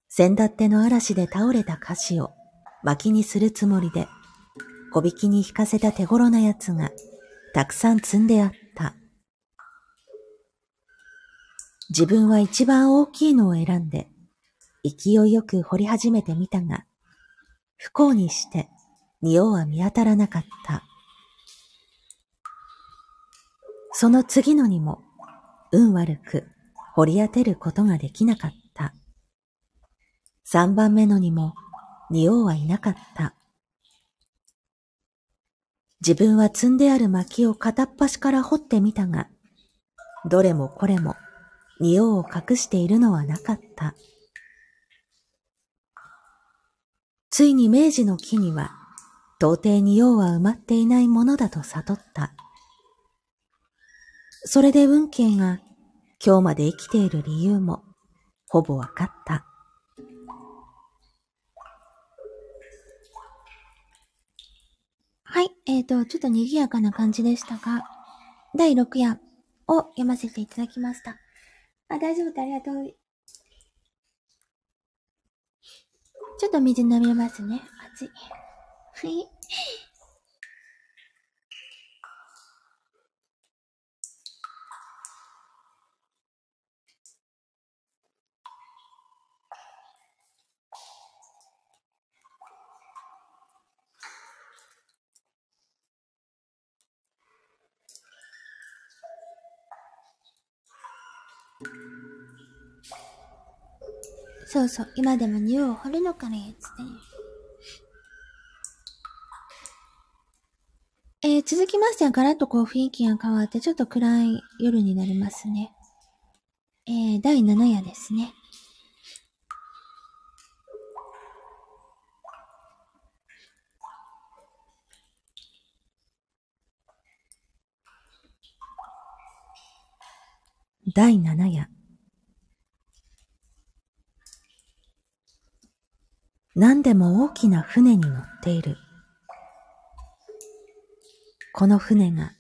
先だっての嵐で倒れた菓子を薪にするつもりで、小引きに引かせた手頃なやつがたくさん積んであった。自分は一番大きいのを選んで、勢いよく掘り始めてみたが、不幸にして仁王は見当たらなかった。その次のにも、運悪く掘り当てることができなかった。三番目のにも、仁王はいなかった。自分は積んである薪を片っ端から掘ってみたが、どれもこれも匂を隠しているのはなかった。ついに明治の木には、到底に用は埋まっていないものだと悟った。それで運慶が今日まで生きている理由もほぼわかった。はい、えっ、ー、と、ちょっと賑やかな感じでしたが、第6夜を読ませていただきました。あ、大丈夫、ありがとう。ちょっと水飲みますね。熱い。はい。そうそう、今でも匂いを掘るのかね、つって。えー、続きましてはガラッとこう雰囲気が変わってちょっと暗い夜になりますね。えー、第7夜ですね。第7夜。何でも大きな船に乗っている。この船が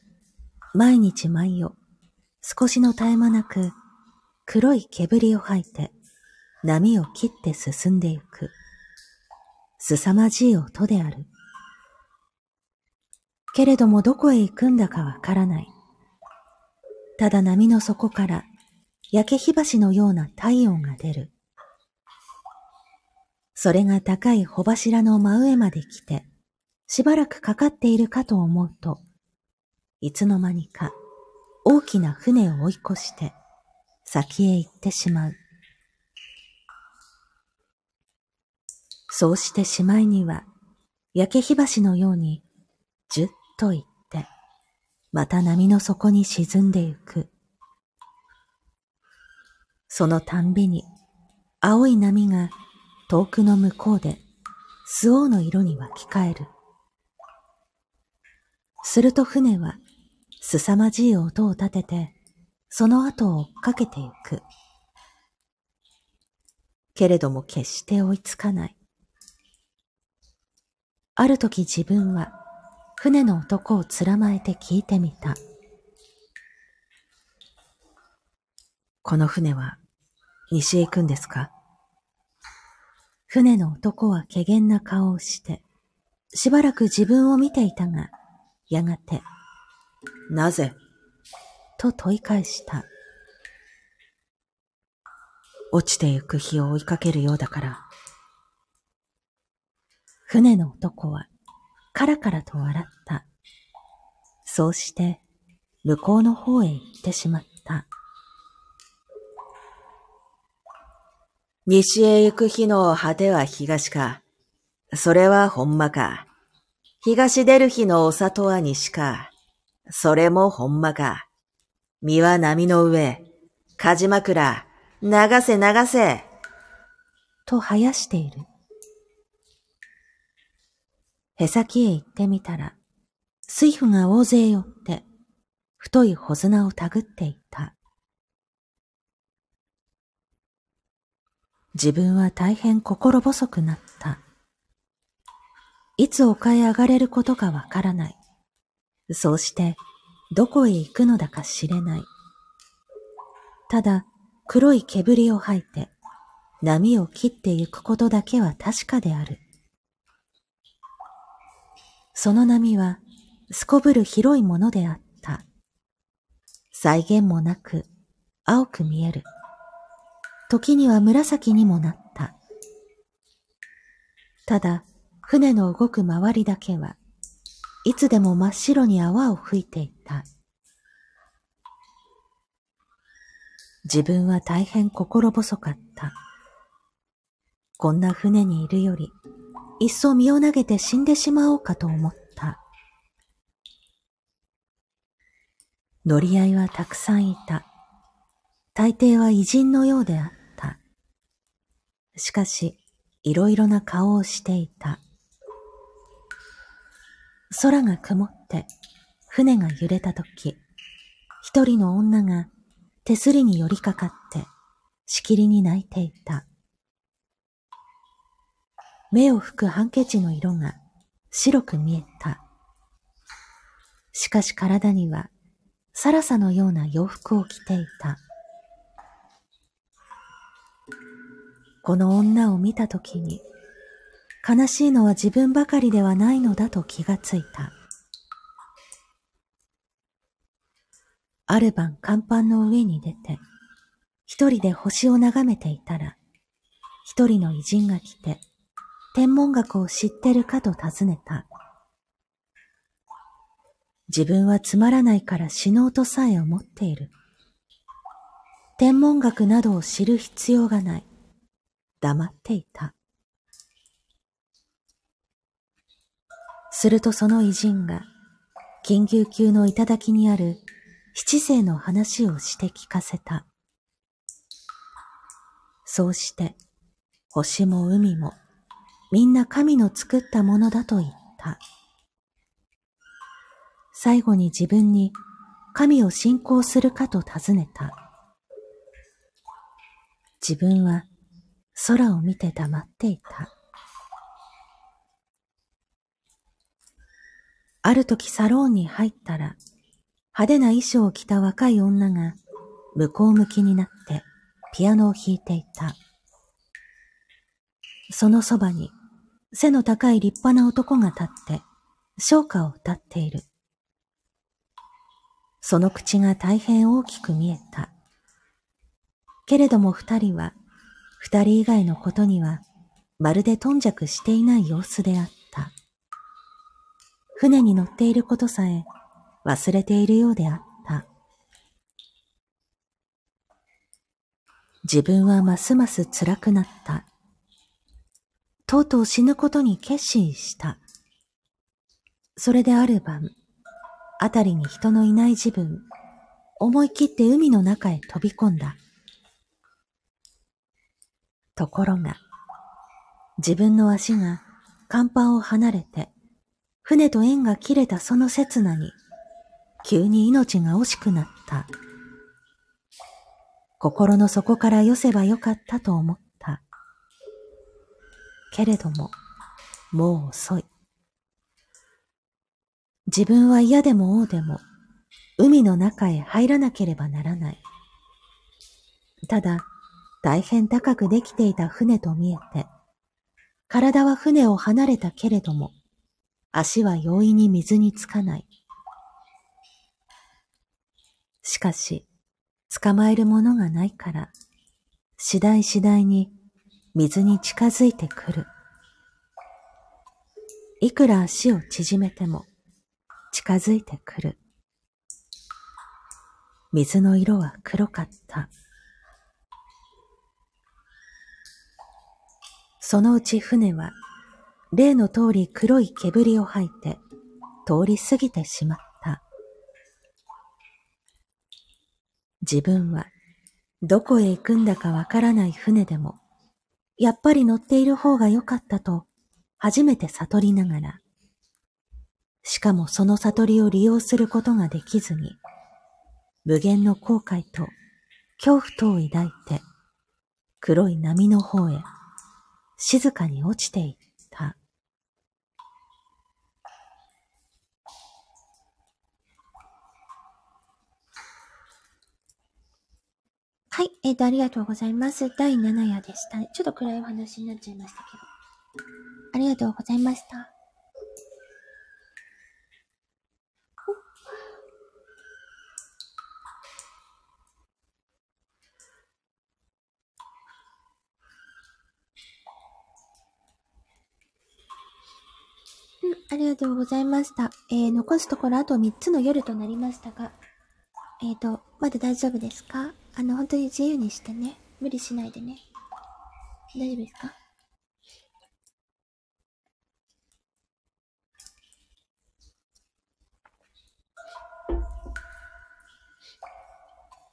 毎日毎夜少しの絶え間なく黒い煙を吐いて波を切って進んでゆく。凄まじい音である。けれどもどこへ行くんだかわからない。ただ波の底から焼け火箸のような太陽が出る。それが高い穂柱の真上まで来て、しばらくかかっているかと思うと、いつの間にか大きな船を追い越して先へ行ってしまう。そうしてしまいには、焼け火箸のように、じゅっと行って、また波の底に沈んでゆく。そのたんびに、青い波が遠くの向こうで、スオの色に湧き返る。すると船は、凄まじい音を立てて、その後を追っかけてゆく。けれども決して追いつかない。ある時自分は船の男をつまえて聞いてみた。この船は西へ行くんですか？船の男は怪げな顔をして、しばらく自分を見ていたが、やがて、なぜ？と問い返した。落ちてゆく日を追いかけるようだから。船の男は、カラカラと笑った。そうして、向こうの方へ行ってしまった。西へ行く日の果ては東か。それはほんまか。東出る日のお里は西か。それもほんまか。身は波の上。かじ枕。流せ流せ。と生やしている。へさきへ行ってみたら、水夫が大勢寄って、太い穂綱をたぐっていた。自分は大変心細くなった。いつ丘へ上がれることかわからない。そうして、どこへ行くのだか知れない。ただ、黒い煙を吐いて、波を切って行くことだけは確かである。その波は、すこぶる広いものであった。再現もなく、青く見える。時には紫にもなった。ただ、船の動く周りだけは、いつでも真っ白に泡を吹いていた。自分は大変心細かった。こんな船にいるより、いっそ身を投げて死んでしまおうかと思った。乗り合いはたくさんいた。大抵は偉人のようであった。しかし、いろいろな顔をしていた。空が曇って船が揺れたとき、一人の女が手すりに寄りかかってしきりに泣いていた。目を拭くハンケチの色が白く見えた。しかし体にはサラサのような洋服を着ていた。この女を見たときに、悲しいのは自分ばかりではないのだと気がついた。ある晩甲板の上に出て、一人で星を眺めていたら、一人の偉人が来て、天文学を知ってるかと尋ねた。自分はつまらないから死のうとさえ思っている。天文学などを知る必要がない。黙っていた。するとその偉人が、緊急級の頂にある七世の話をして聞かせた。そうして、星も海も、みんな神の作ったものだと言った。最後に自分に神を信仰するかと尋ねた。自分は空を見て黙っていた。ある時サロンに入ったら、派手な衣装を着た若い女が向こう向きになってピアノを弾いていた。そのそばに背の高い立派な男が立って唱歌を歌っている。その口が大変大きく見えた。けれども二人は二人以外のことにはまるで頓着していない様子であった。船に乗っていることさえ忘れているようであった。自分はますます辛くなった。とうとう死ぬことに決心した。それである晩、あたりに人のいない自分、思い切って海の中へ飛び込んだ。ところが、自分の足が甲板を離れて、船と縁が切れたその刹那に、急に命が惜しくなった。心の底から寄せばよかったと思った。けれども、もう遅い。自分は嫌でも王でも、海の中へ入らなければならない。ただ、大変高くできていた船と見えて、体は船を離れたけれども、足は容易に水につかない。しかし、捕まえるものがないから、次第次第に水に近づいてくる。いくら足を縮めても近づいてくる。水の色は黒かった。そのうち船は、例の通り黒い煙を吐いて、通り過ぎてしまった。自分は、どこへ行くんだかわからない船でも、やっぱり乗っている方が良かったと、初めて悟りながら、しかもその悟りを利用することができずに、無限の後悔と恐怖とを抱いて、黒い波の方へ静かに落ちていった。はい、えっ、ー、と、ありがとうございます。第7夜でした。ちょっと暗いお話になっちゃいましたけど。ありがとうございました。ありがとうございました。えー、残すところあと3つの夜となりましたが、えっ、ー、と、まだ大丈夫ですか？あの、本当に自由にしてね。無理しないでね。大丈夫ですか？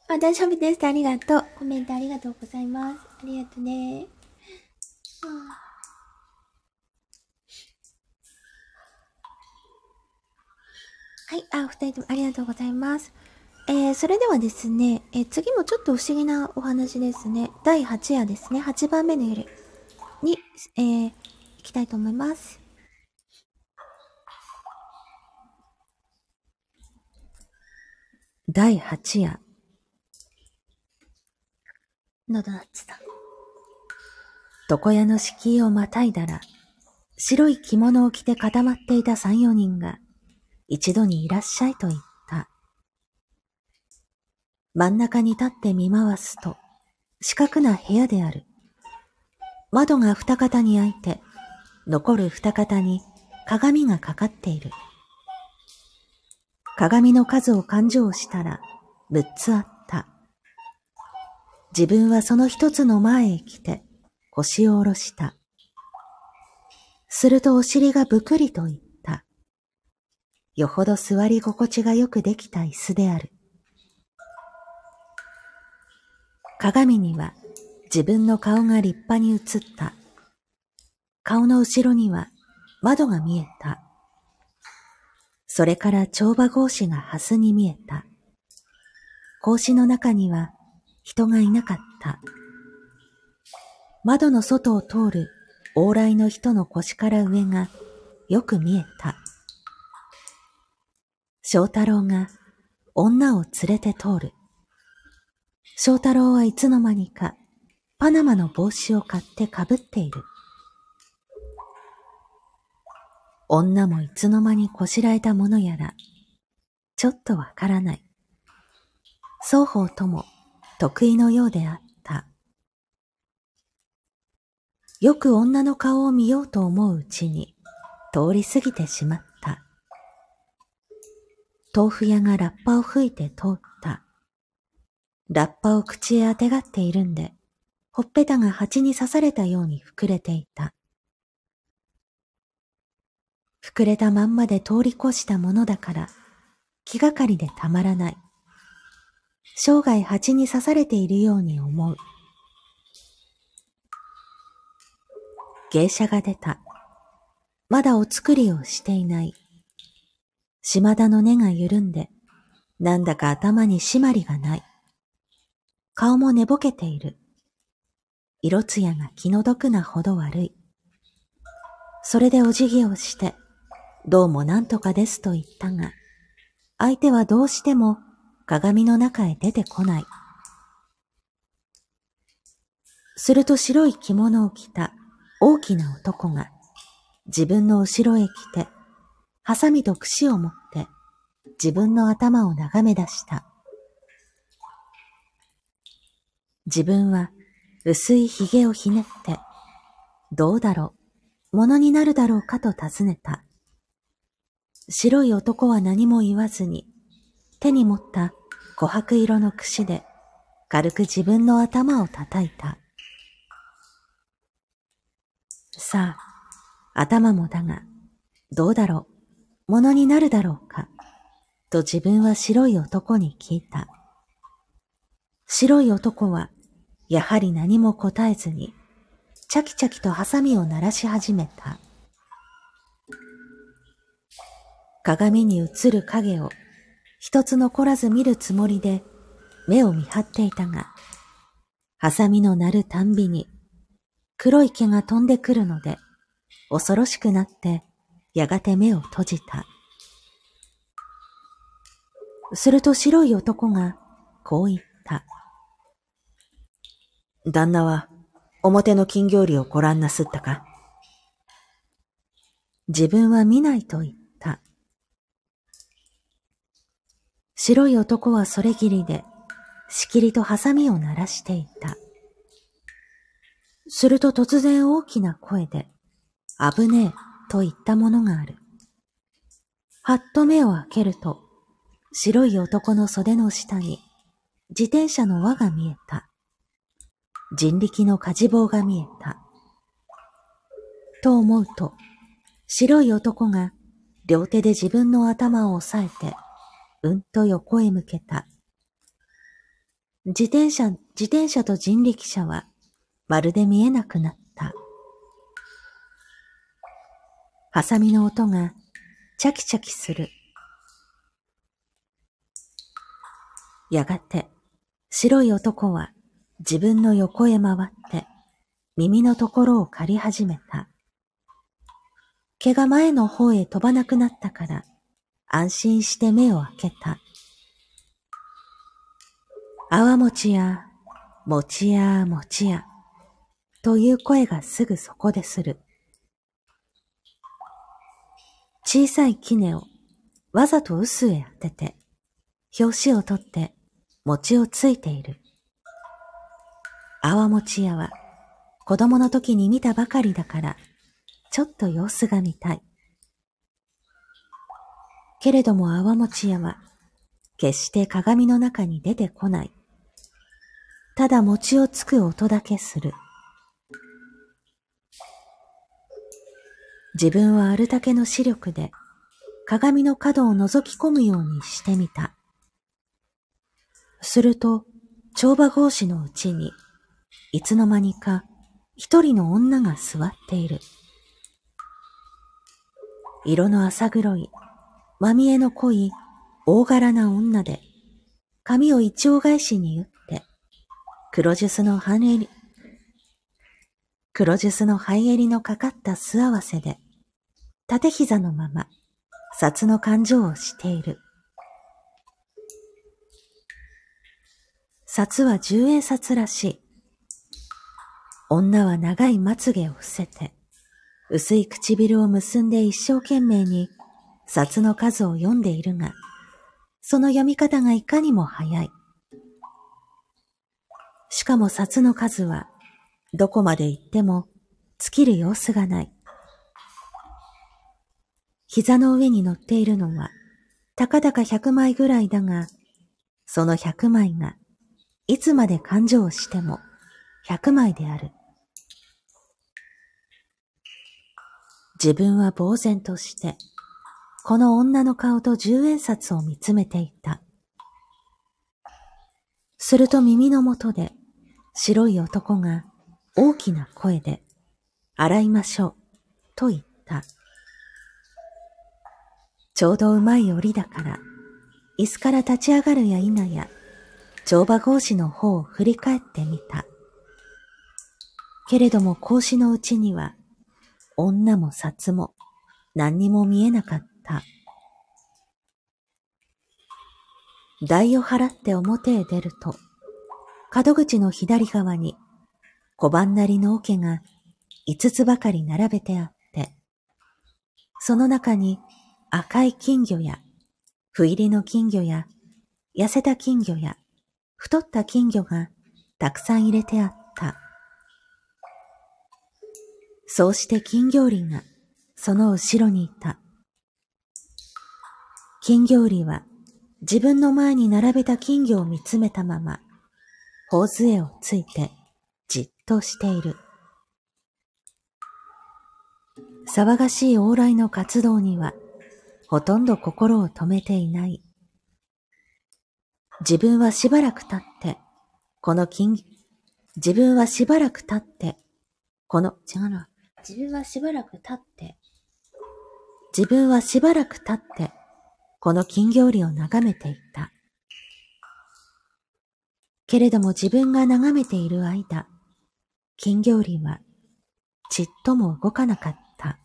あ、大丈夫です。ありがとう。コメントありがとうございます。ありがとうね。はい、あ、二人ともありがとうございます。えー、それではですね、えー、次もちょっと不思議なお話ですね。第8夜ですね。8番目の夜に、えー、行きたいと思います。第8夜。喉鳴ってた。床屋の敷居をまたいだら、白い着物を着て固まっていた三四人が、一度にいらっしゃいと言った。真ん中に立って見回すと、四角な部屋である。窓が二方に開いて、残る二方に鏡がかかっている。鏡の数を勘定したら、六つあった。自分はその一つの前へ来て、腰を下ろした。するとお尻がぶくりと言った。よほど座り心地がよくできた椅子である。鏡には自分の顔が立派に映った。顔の後ろには窓が見えた。それから帳場格子が蓮に見えた。格子の中には人がいなかった。窓の外を通る往来の人の腰から上がよく見えた。翔太郎が女を連れて通る。翔太郎はいつの間にかパナマの帽子を買ってかぶっている。女もいつの間にこしらえたものやら、ちょっとわからない。双方とも得意のようであった。よく女の顔を見ようと思ううちに通り過ぎてしまった。豆腐屋がラッパを吹いて通った。ラッパを口へあてがっているんで、ほっぺたが蜂に刺されたように膨れていた。膨れたまんまで通り越したものだから、気がかりでたまらない。生涯蜂に刺されているように思う。芸者が出た。まだお作りをしていない。島田の根が緩んで、なんだか頭に締まりがない。顔も寝ぼけている。色艶が気の毒なほど悪い。それでお辞儀をして、どうも何とかですと言ったが、相手はどうしても鏡の中へ出てこない。すると白い着物を着た大きな男が自分の後ろへ来て、ハサミと櫛を持って自分の頭を眺め出した。自分は薄い髭をひねって、どうだろう、ものになるだろうかと尋ねた。白い男は何も言わずに、手に持った琥珀色の櫛で軽く自分の頭を叩いた。さあ、頭もだが、どうだろう、ものになるだろうか、と自分は白い男に聞いた。白い男は、やはり何も答えずに、チャキチャキとハサミを鳴らし始めた。鏡に映る影を一つ残らず見るつもりで目を見張っていたが、ハサミの鳴るたんびに黒い毛が飛んでくるので恐ろしくなってやがて目を閉じた。すると白い男がこう言った。旦那は表の金魚売りをご覧なすったか？自分は見ないと言った。白い男はそれぎりで、しきりとハサミを鳴らしていた。すると突然大きな声で、危ねえと言ったものがある。はっと目を開けると、白い男の袖の下に自転車の輪が見えた。人力の火事棒が見えた。と思うと、白い男が両手で自分の頭を押さえてうんと横へ向けた。自転車、自転車と人力車はまるで見えなくなった。ハサミの音がチャキチャキする。やがて白い男は自分の横へ回って耳のところを借り始めた。毛が前の方へ飛ばなくなったから安心して目を開けた。泡餅や、餅や餅や、という声がすぐそこでする。小さい杵をわざと薄へ当てて、表紙を取って餅をついている。泡餅屋は子供の時に見たばかりだから、ちょっと様子が見たい。けれども泡餅屋は、決して鏡の中に出てこない。ただ餅をつく音だけする。自分はあるだけの視力で鏡の角を覗き込むようにしてみた。すると、帳場格子のうちに、いつの間にか一人の女が座っている。色の浅黒い、まみえの濃い、大柄な女で、髪を一丁返しに言って、黒ジュスの半襟、黒ジュスの半襟のかかった素合わせで、縦膝のまま、札の感情をしている。札は十円札らしい。女は長いまつげを伏せて、薄い唇を結んで一生懸命に札の数を読んでいるが、その読み方がいかにも早い。しかも札の数は、どこまで行っても尽きる様子がない。膝の上に乗っているのは、たかだか100枚ぐらいだが、その100枚が、いつまで勘定しても100枚である。自分は呆然として、この女の顔と十円札を見つめていた。すると耳の元で白い男が大きな声で、洗いましょう、と言った。ちょうどうまい折だから、椅子から立ち上がるや否や、乗馬格子の方を振り返ってみた。けれども格子のうちには、女も札も何にも見えなかった。台を払って表へ出ると、角口の左側に小判なりの桶が五つばかり並べてあって、その中に赤い金魚や、不入りの金魚や、痩せた金魚や、太った金魚がたくさん入れてあった。そうして金魚売がその後ろにいた。金魚売は自分の前に並べた金魚を見つめたまま、頬杖をついてじっとしている。騒がしい往来の活動にはほとんど心を止めていない。自分はしばらく経って、この金、自分はしばらく経って、この、違うな。自分はしばらく経って、自分はしばらく経って、この金魚売りを眺めていた。けれども自分が眺めている間、金魚売りはちっとも動かなかった。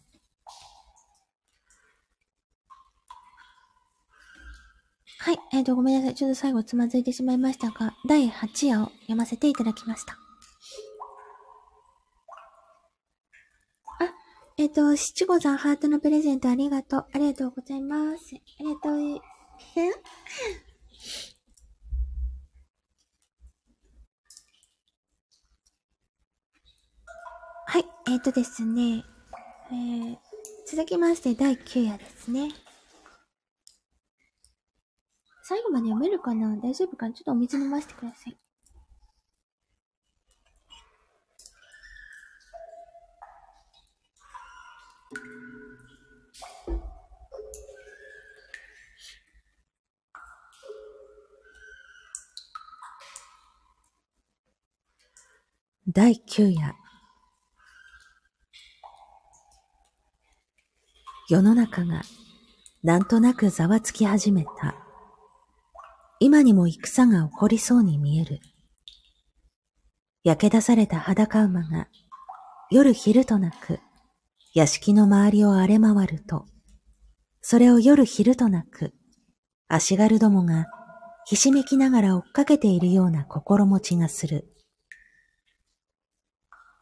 はい。えっ、ー、と、ごめんなさい。ちょっと最後つまずいてしまいましたが、第8夜を読ませていただきました。あ、えっ、ー、と、七五さんハートのプレゼントありがとう。ありがとうございます。ありがとう。え？はい。えっ、ー、とですね。えー、続きまして第9夜ですね。最後まで読めるかな？大丈夫かな？ちょっとお水飲ませてください。第9夜世の中がなんとなくざわつき始めた。今にも戦が起こりそうに見える。焼け出された裸馬が夜昼となく屋敷の周りを荒れ回ると、それを夜昼となく足軽どもがひしめきながら追っかけているような心持ちがする。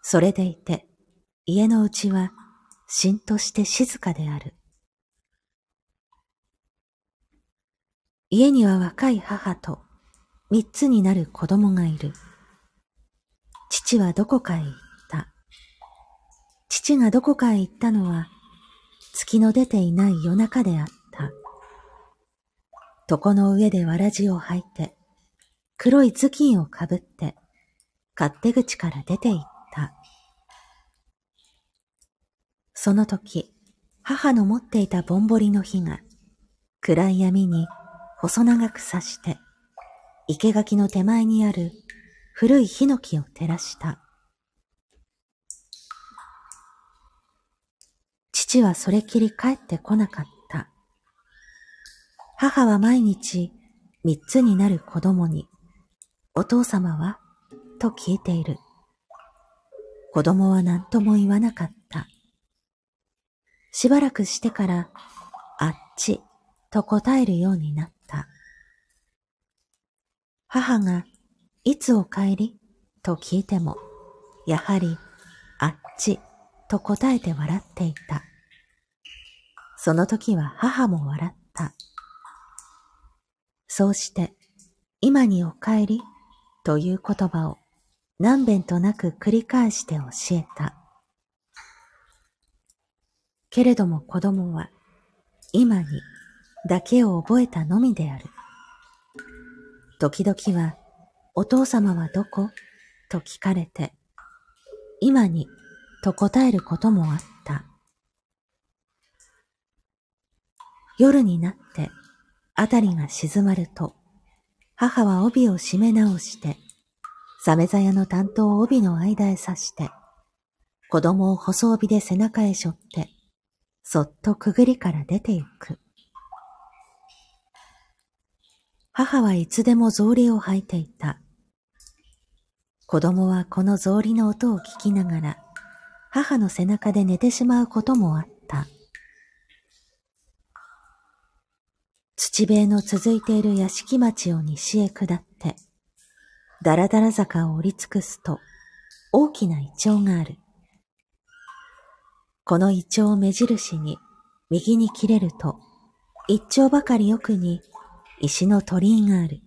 それでいて、家のうちは、しんとして静かである。家には若い母と三つになる子供がいる。父はどこかへ行った。父がどこかへ行ったのは、月の出ていない夜中であった。床の上でわらじを履いて、黒い頭巾をかぶって、勝手口から出て行った。その時、母の持っていたぼんぼりの火が、暗い闇に細長く刺して、生垣の手前にある古いヒノキを照らした。父はそれきり帰ってこなかった。母は毎日三つになる子供に、お父様は？と聞いている。子供は何とも言わなかった。しばらくしてから、あっちと答えるようになった。母が、いつお帰り？と聞いても、やはり、あっちと答えて笑っていた。その時は母も笑った。そうして、今にお帰り？という言葉を何遍となく繰り返して教えた。けれども子供は今にだけを覚えたのみである。時々はお父様はどこ？と聞かれて、今にと答えることもあった。夜になってあたりが静まると、母は帯を締め直して、サメザヤの担当を帯の間へ刺して、子供を細帯で背中へ背負って、そっとくぐりから出て行く。母はいつでも草履を履いていた。子供はこの草履の音を聞きながら、母の背中で寝てしまうこともあった。土塀の続いている屋敷町を西へ下って、だらだら坂を降り尽くすと、大きなイチョウがある。このイチョウを目印に右に切れると、一丁ばかり奥に石の鳥居がある。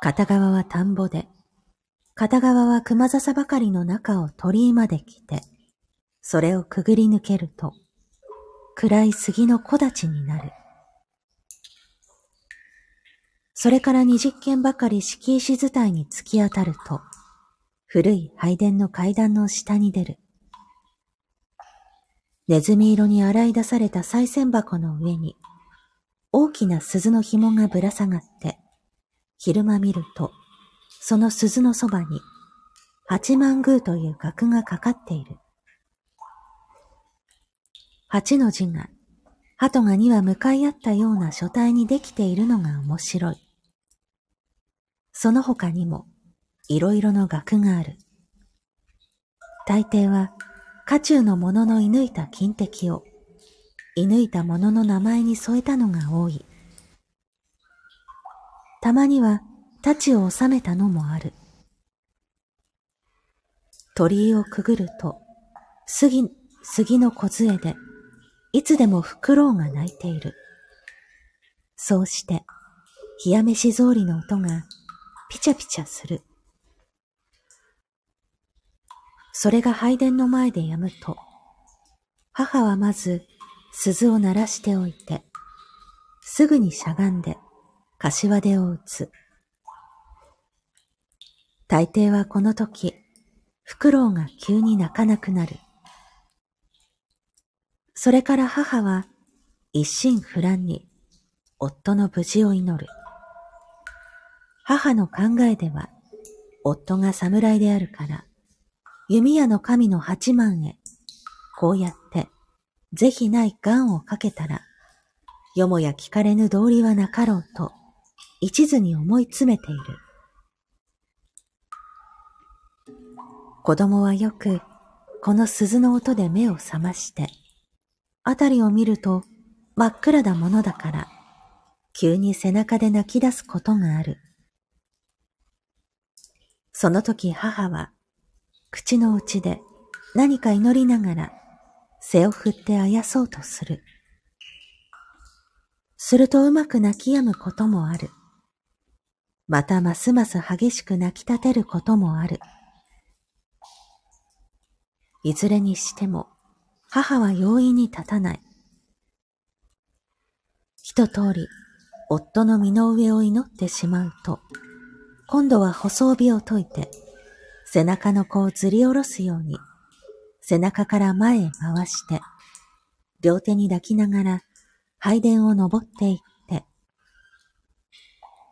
片側は田んぼで、片側は熊笹ばかりの中を鳥居まで来て、それをくぐり抜けると、暗い杉の木立になる。それから二十軒ばかり敷石伝いに突き当たると、古い拝殿の階段の下に出る。ネズミ色に洗い出された賽銭箱の上に、大きな鈴の紐がぶら下がって、昼間見ると、その鈴のそばに、八幡宮という額がかかっている。八の字が、鳩が二羽向かい合ったような書体にできているのが面白い。その他にも、いろいろの額がある。大抵は、家中の者の射抜いた金敵を、射抜いた者の名前に添えたのが多い。たまには、太刀を収めたのもある。鳥居をくぐると、杉、杉の小杖で、いつでもフクロウが鳴いている。そうして、冷や飯草履の音がピチャピチャする。それが拝殿の前でやむと、母はまず鈴を鳴らしておいて、すぐにしゃがんで柏手を打つ。大抵はこの時、フクロウが急に泣かなくなる。それから母は一心不乱に夫の無事を祈る。母の考えでは、夫が侍であるから、弓矢の神の八幡へ、こうやって、是非ない願をかけたら、よもや聞かれぬ道理はなかろうと、一途に思い詰めている。子供はよく、この鈴の音で目を覚まして、あたりを見ると真っ暗だものだから、急に背中で泣き出すことがある。その時母は、口の内で何か祈りながら背を振ってあやそうとする。するとうまく泣き止むこともある。またますます激しく泣き立てることもある。いずれにしても母は容易に立たない。一通り夫の身の上を祈ってしまうと、今度は細帯を解いて、背中の子をずり下ろすように、背中から前へ回して、両手に抱きながら拝殿を登っていって、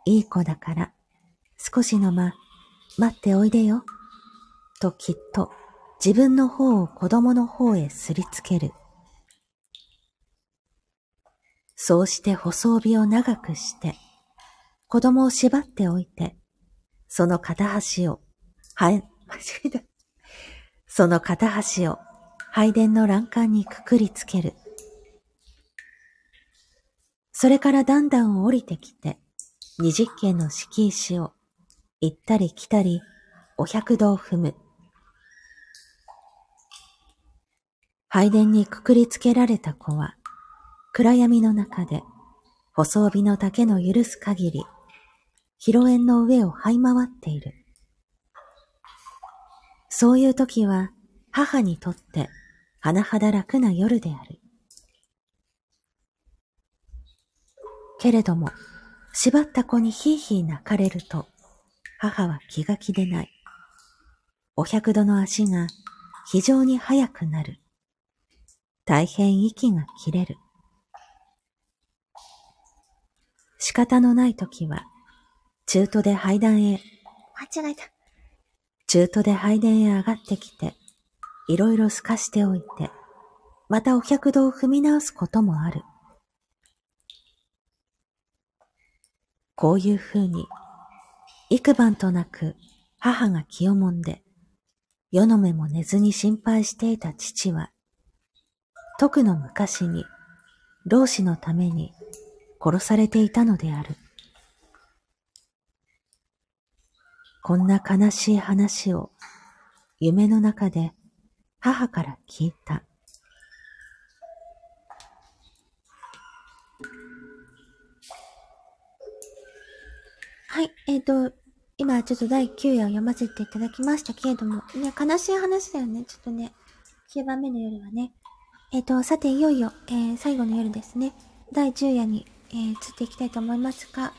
いい子だから少しの間待っておいでよ、ときっと自分の方を子供の方へすりつける。そうして細帯を長くして、子供を縛っておいて、その片端を、その片端を拝殿の欄干にくくりつける。それからだんだん降りてきて、二十軒の敷石を行ったり来たりお百度を踏む。拝殿にくくりつけられた子は、暗闇の中で細帯の丈の許す限り広縁の上を這い回っている。そういう時は母にとって甚だ楽な夜である。けれども、縛った子にひいひい泣かれると、母は気が気でない。お百度の足が非常に速くなる。大変息が切れる。仕方のない時は、中途で階段へ、間違えた。中途で拝殿へ上がってきて、いろいろ透かしておいて、またお百度を踏み直すこともある。こういうふうに、幾晩となく母が気をもんで、夜の目も寝ずに心配していた父は、徳の昔に、老子のために殺されていたのである。こんな悲しい話を夢の中で母から聞いた。はい、えっ、ー、と、今ちょっと第9夜を読ませていただきましたけれども、ね、悲しい話だよね。ちょっとね、9番目の夜はね。えっ、ー、と、さていよいよ、えー、最後の夜ですね。第10夜に、えー、移っていきたいと思いますが、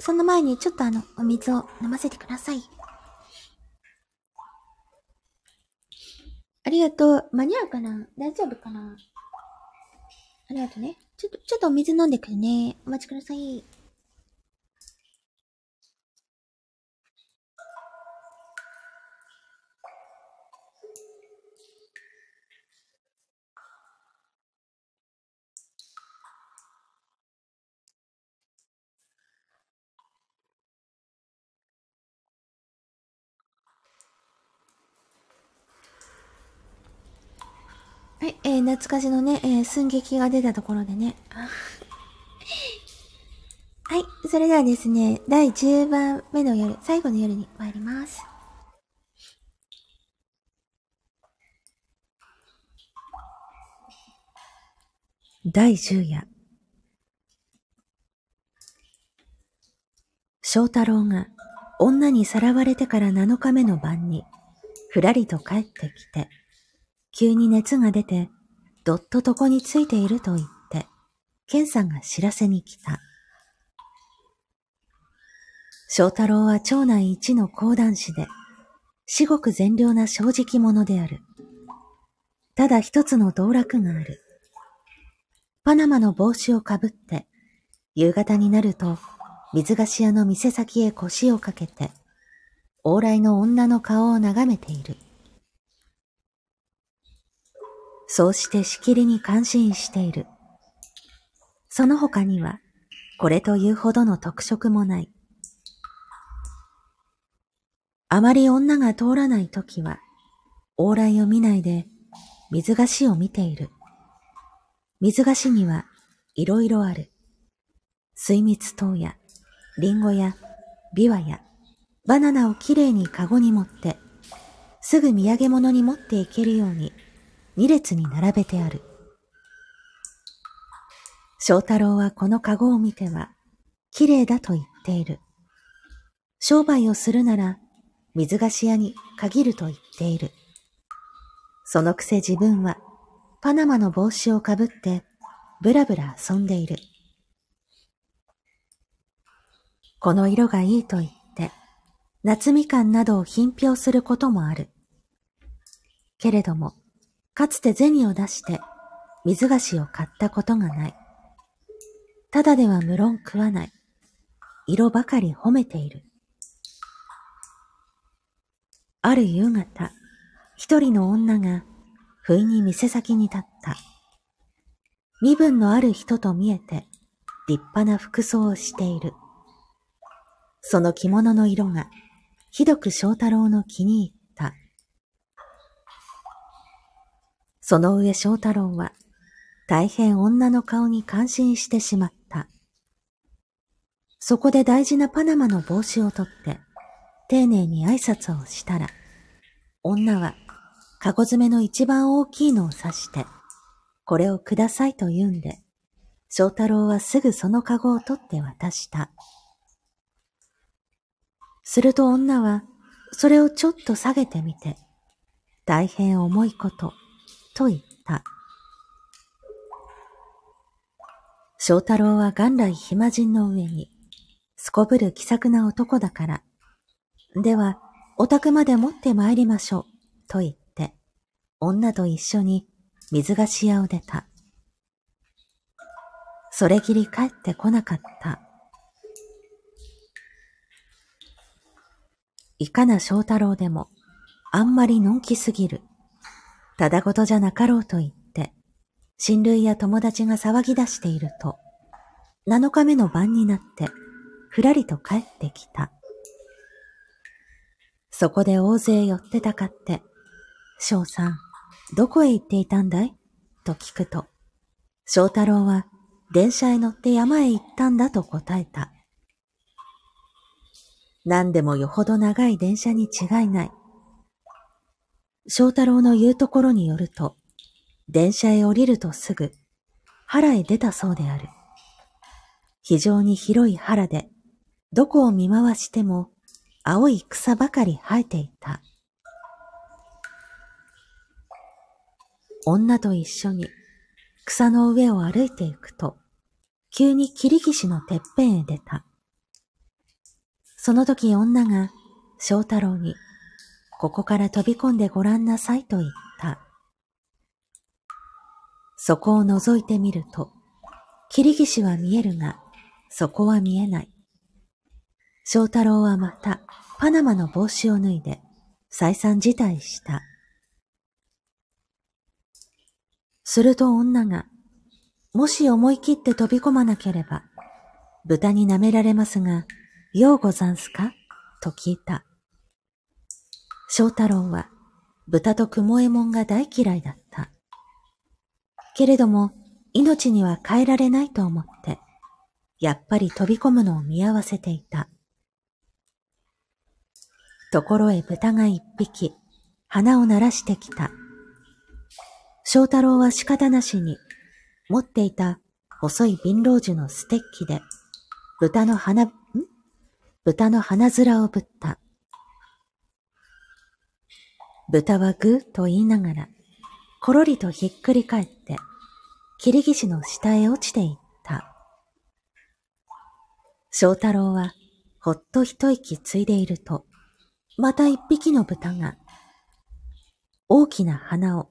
その前にちょっとあの、お水を飲ませてください。ありがとう。間に合うかな？大丈夫かな？ありがとうね。ちょっと、ちょっとお水飲んでくるね。お待ちください。ー、懐かしのね、えー、寸劇が出たところでね。はい、それではですね、第10番目の夜、最後の夜に参ります。第10夜。翔太郎が女にさらわれてから7日目の晩に、ふらりと帰ってきて、急に熱が出て、どっと床についていると言って、ケンさんが知らせに来た。翔太郎は町内一の講談師で、至極善良な正直者である。ただ一つの道楽がある。パナマの帽子をかぶって、夕方になると、水菓子屋の店先へ腰をかけて、往来の女の顔を眺めている。そうしてしきりに感心している。その他には、これというほどの特色もない。あまり女が通らないときは、往来を見ないで水菓子を見ている。水菓子にはいろいろある。水蜜糖や、リンゴや、ビワや、バナナをきれいにカゴに持って、すぐ土産物に持っていけるように、二列に並べてある。翔太郎はこのカゴを見ては、きれいだと言っている。商売をするなら、水菓子屋に限ると言っている。そのくせ自分は、パナマの帽子をかぶって、ぶらぶら遊んでいる。この色がいいと言って、夏みかんなどを品評することもある。けれども、かつて銭を出して水菓子を買ったことがない。ただでは無論食わない。色ばかり褒めている。ある夕方、一人の女が不意に店先に立った。身分のある人と見えて立派な服装をしている。その着物の色がひどく翔太郎の気に入った。その上翔太郎は大変女の顔に感心してしまった。そこで大事なパナマの帽子を取って丁寧に挨拶をしたら、女は、かご詰めの一番大きいのを指して、これをくださいと言うんで、翔太郎はすぐそのかごを取って渡した。すると女は、それをちょっと下げてみて、大変重いこと、と言った。翔太郎は元来暇人の上に、すこぶる気さくな男だから、では、お宅まで持って参りましょう、と言って、女と一緒に水菓子屋を出た。それきり帰ってこなかった。いかな翔太郎でも、あんまりのんきすぎる。ただごとじゃなかろうと言って、親類や友達が騒ぎ出していると、七日目の晩になって、ふらりと帰ってきた。そこで大勢寄ってたかって、翔さん、どこへ行っていたんだい？と聞くと、翔太郎は電車へ乗って山へ行ったんだと答えた。何でもよほど長い電車に違いない。翔太郎の言うところによると、電車へ降りるとすぐ、原へ出たそうである。非常に広い原で、どこを見回しても青い草ばかり生えていた。女と一緒に草の上を歩いていくと、急に切り岸のてっぺんへ出た。その時女が翔太郎に、ここから飛び込んでごらんなさいと言った。そこを覗いてみると、切岸は見えるが、そこは見えない。翔太郎はまたパナマの帽子を脱いで再三辞退した。すると女が、もし思い切って飛び込まなければ、豚に舐められますが、ようござんすか？と聞いた。翔太郎は、豚と雲右衛門が大嫌いだった。けれども、命には変えられないと思って、やっぱり飛び込むのを見合わせていた。ところへ豚が一匹、鼻を鳴らしてきた。翔太郎は仕方なしに、持っていた細い瓶老樹のステッキで、豚の鼻、ん？豚の鼻面をぶった。豚はぐーと言いながら、ころりとひっくり返って、切り岸の下へ落ちていった。翔太郎は、ほっと一息ついでいると、また一匹の豚が、大きな花を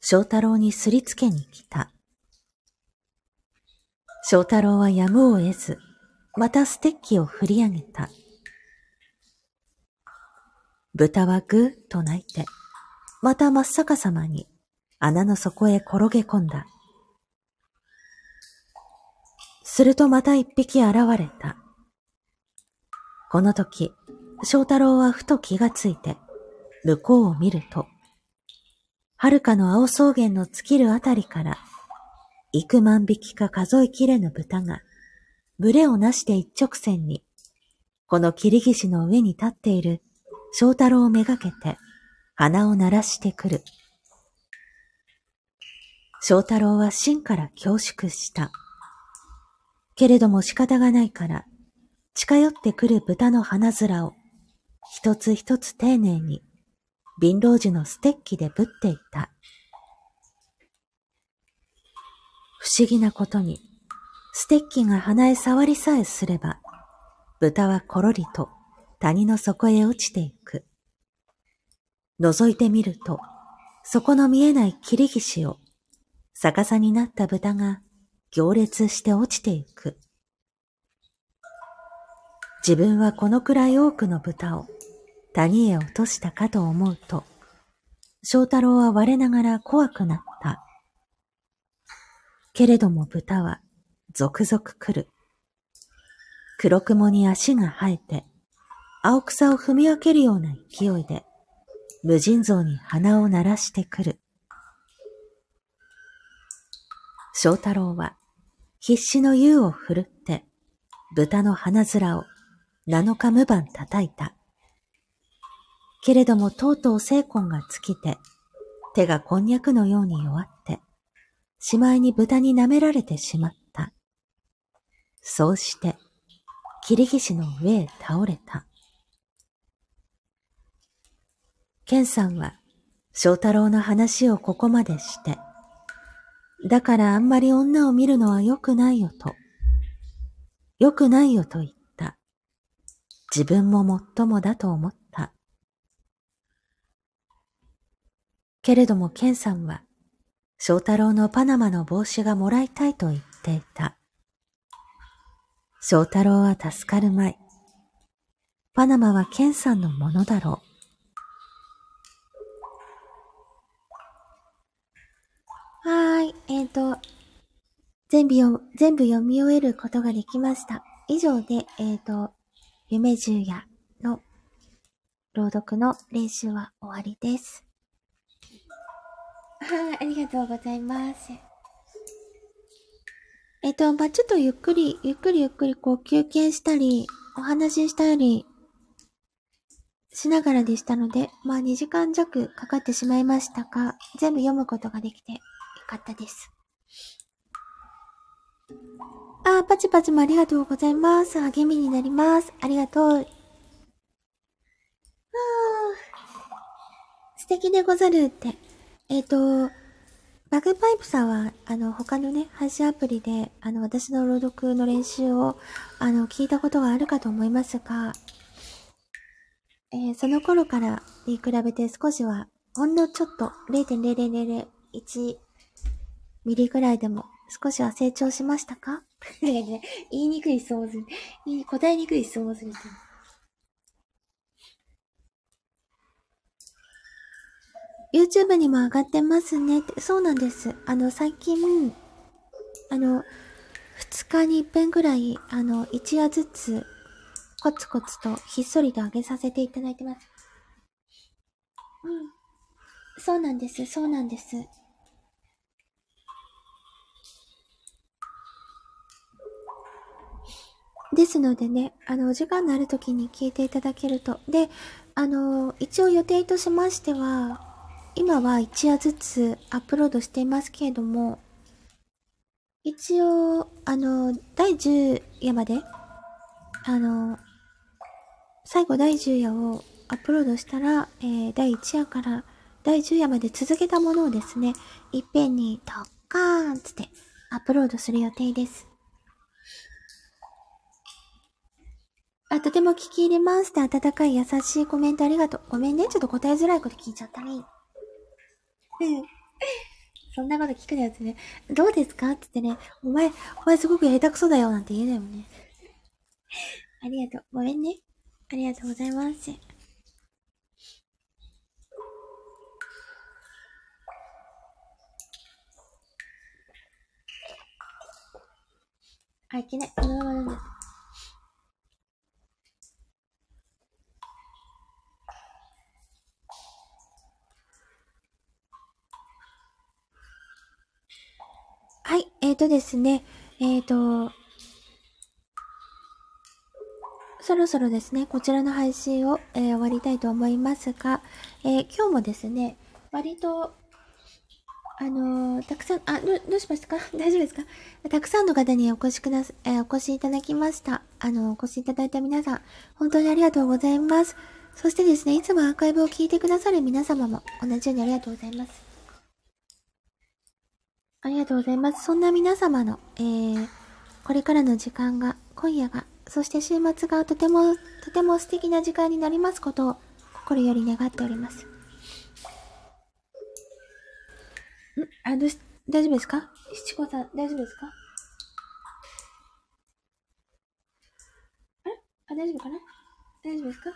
翔太郎にすりつけに来た。翔太郎はやむを得ず、またステッキを振り上げた。豚はぐーっと泣いて、また真っ逆さまに穴の底へ転げ込んだ。するとまた一匹現れた。この時、翔太郎はふと気がついて、向こうを見ると、遥かの青草原の尽きるあたりから、幾万匹か数えきれぬ豚が、群れをなして一直線に、この切り岸の上に立っている翔太郎をめがけて、鼻を鳴らしてくる。翔太郎は芯から恐縮した。けれども仕方がないから、近寄ってくる豚の鼻面を、一つ一つ丁寧に貧乏樹のステッキでぶっていた。不思議なことに、ステッキが鼻へ触りさえすれば、豚はころりと谷の底へ落ちていく。覗いてみると、底の見えない切り岸を逆さになった豚が行列して落ちていく。自分はこのくらい多くの豚を谷へ落としたかと思うと、翔太郎は我ながら怖くなった。けれども豚は続々来る。黒雲に足が生えて、青草を踏み分けるような勢いで、無尽蔵に鼻を鳴らしてくる。翔太郎は必死の湯を振るって、豚の鼻面を七日無番叩いた。けれどもとうとう精魂が尽きて、手がこんにゃくのように弱って、しまいに豚に舐められてしまった。そうして、切り岸の上へ倒れた。ケンさんは、翔太郎の話をここまでして、だからあんまり女を見るのは良くないよと、良くないよと言った。自分ももっともだと思った。けれどもケンさんは、翔太郎のパナマの帽子がもらいたいと言っていた。翔太郎は助かるまい。パナマはケンさんのものだろう。はーい。えっ、ー、と、全部読、全部読み終えることができました。以上で、えっ、ー、と、夢十夜の朗読の練習は終わりです。はい、ありがとうございます。えっと、まあ、ちょっとゆっくり、ゆっくりゆっくりこう休憩したり、お話ししたり、しながらでしたので、まあ、2時間弱かかってしまいましたが、全部読むことができてよかったです。あ、パチパチもありがとうございます。励みになります。ありがとう。あ、素敵でござるって。えっ、ー、と、バグパイプさんは、あの、他のね、配信アプリで、あの、私の朗読の練習を、あの、聞いたことがあるかと思いますが、えー、その頃からに比べて少しは、ほんのちょっと、0.0001ミリぐらいでも、少しは成長しましたか？言いにくい質問する。答えにくい質問する。YouTube にも上がってますねって。そうなんです。あの、最近、あの、2日に1遍ぐらい、あの、1夜ずつ、コツコツとひっそりと上げさせていただいてます。うん。そうなんです。そうなんです。ですのでね、あの、お時間のある時に聞いていただけると。で、あの、一応予定としましては、今は一夜ずつアップロードしていますけれども、一応、あの、第10夜まで、あの、最後第10夜をアップロードしたら、えー、第1夜から第10夜まで続けたものをですね、いっぺんにドッカーンつってアップロードする予定です。あ、とても聞き入れますって温かい優しいコメントありがとう。ごめんね。ちょっと答えづらいこと聞いちゃったね。うん。そんなこと聞くのやつね。どうですか？って言ってね、お前、お前すごくやりたくそうだよなんて言えないもんね。ありがとう。ごめんね。ありがとうございます。あ、いけない。このままなんだ。はい、えーとですね、えーと、そろそろですね、こちらの配信を、えー終わりたいと思いますが、えー今日もですね、割と、あのーたくさん、あ、どどうしましたか？大丈夫ですか？たくさんの方にお越しくださ、えお越しいただきました。あの、お越しいただいた皆さん、本当にありがとうございます。そしてですね、いつもアーカイブを聞いてくださる皆様も同じようにありがとうございます。ありがとうございます。そんな皆様の、えー、これからの時間が、今夜が、そして週末がとても、とても素敵な時間になりますことを、心より願っております。んあ、どうし、大丈夫ですか？七子さん、大丈夫ですか？あれ？あ、大丈夫かな？大丈夫ですか？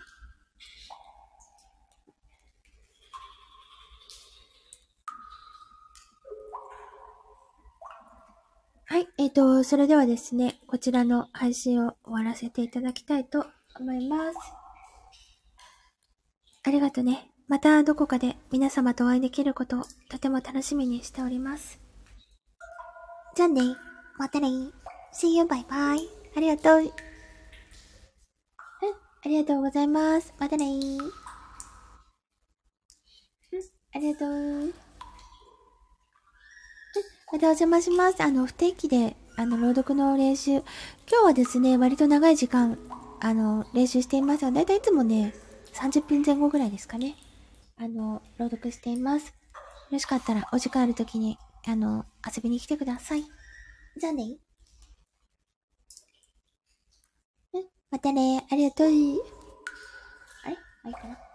はい、えーと、それではですね、こちらの配信を終わらせていただきたいと思います。ありがとね。またどこかで皆様とお会いできることをとても楽しみにしております。じゃあね。またね。See you, bye bye. ありがとう。うん、ありがとうございます。またね。うん、ありがとう。またお邪魔します。あの、不定期で、あの、朗読の練習。今日はですね、割と長い時間、あの、練習していますが、だいたいいつもね、30分前後ぐらいですかね。あの、朗読しています。よろしかったら、お時間あるときに、あの、遊びに来てください。じゃあね。うん、またね。ありがとう。あれ？まあいいかな？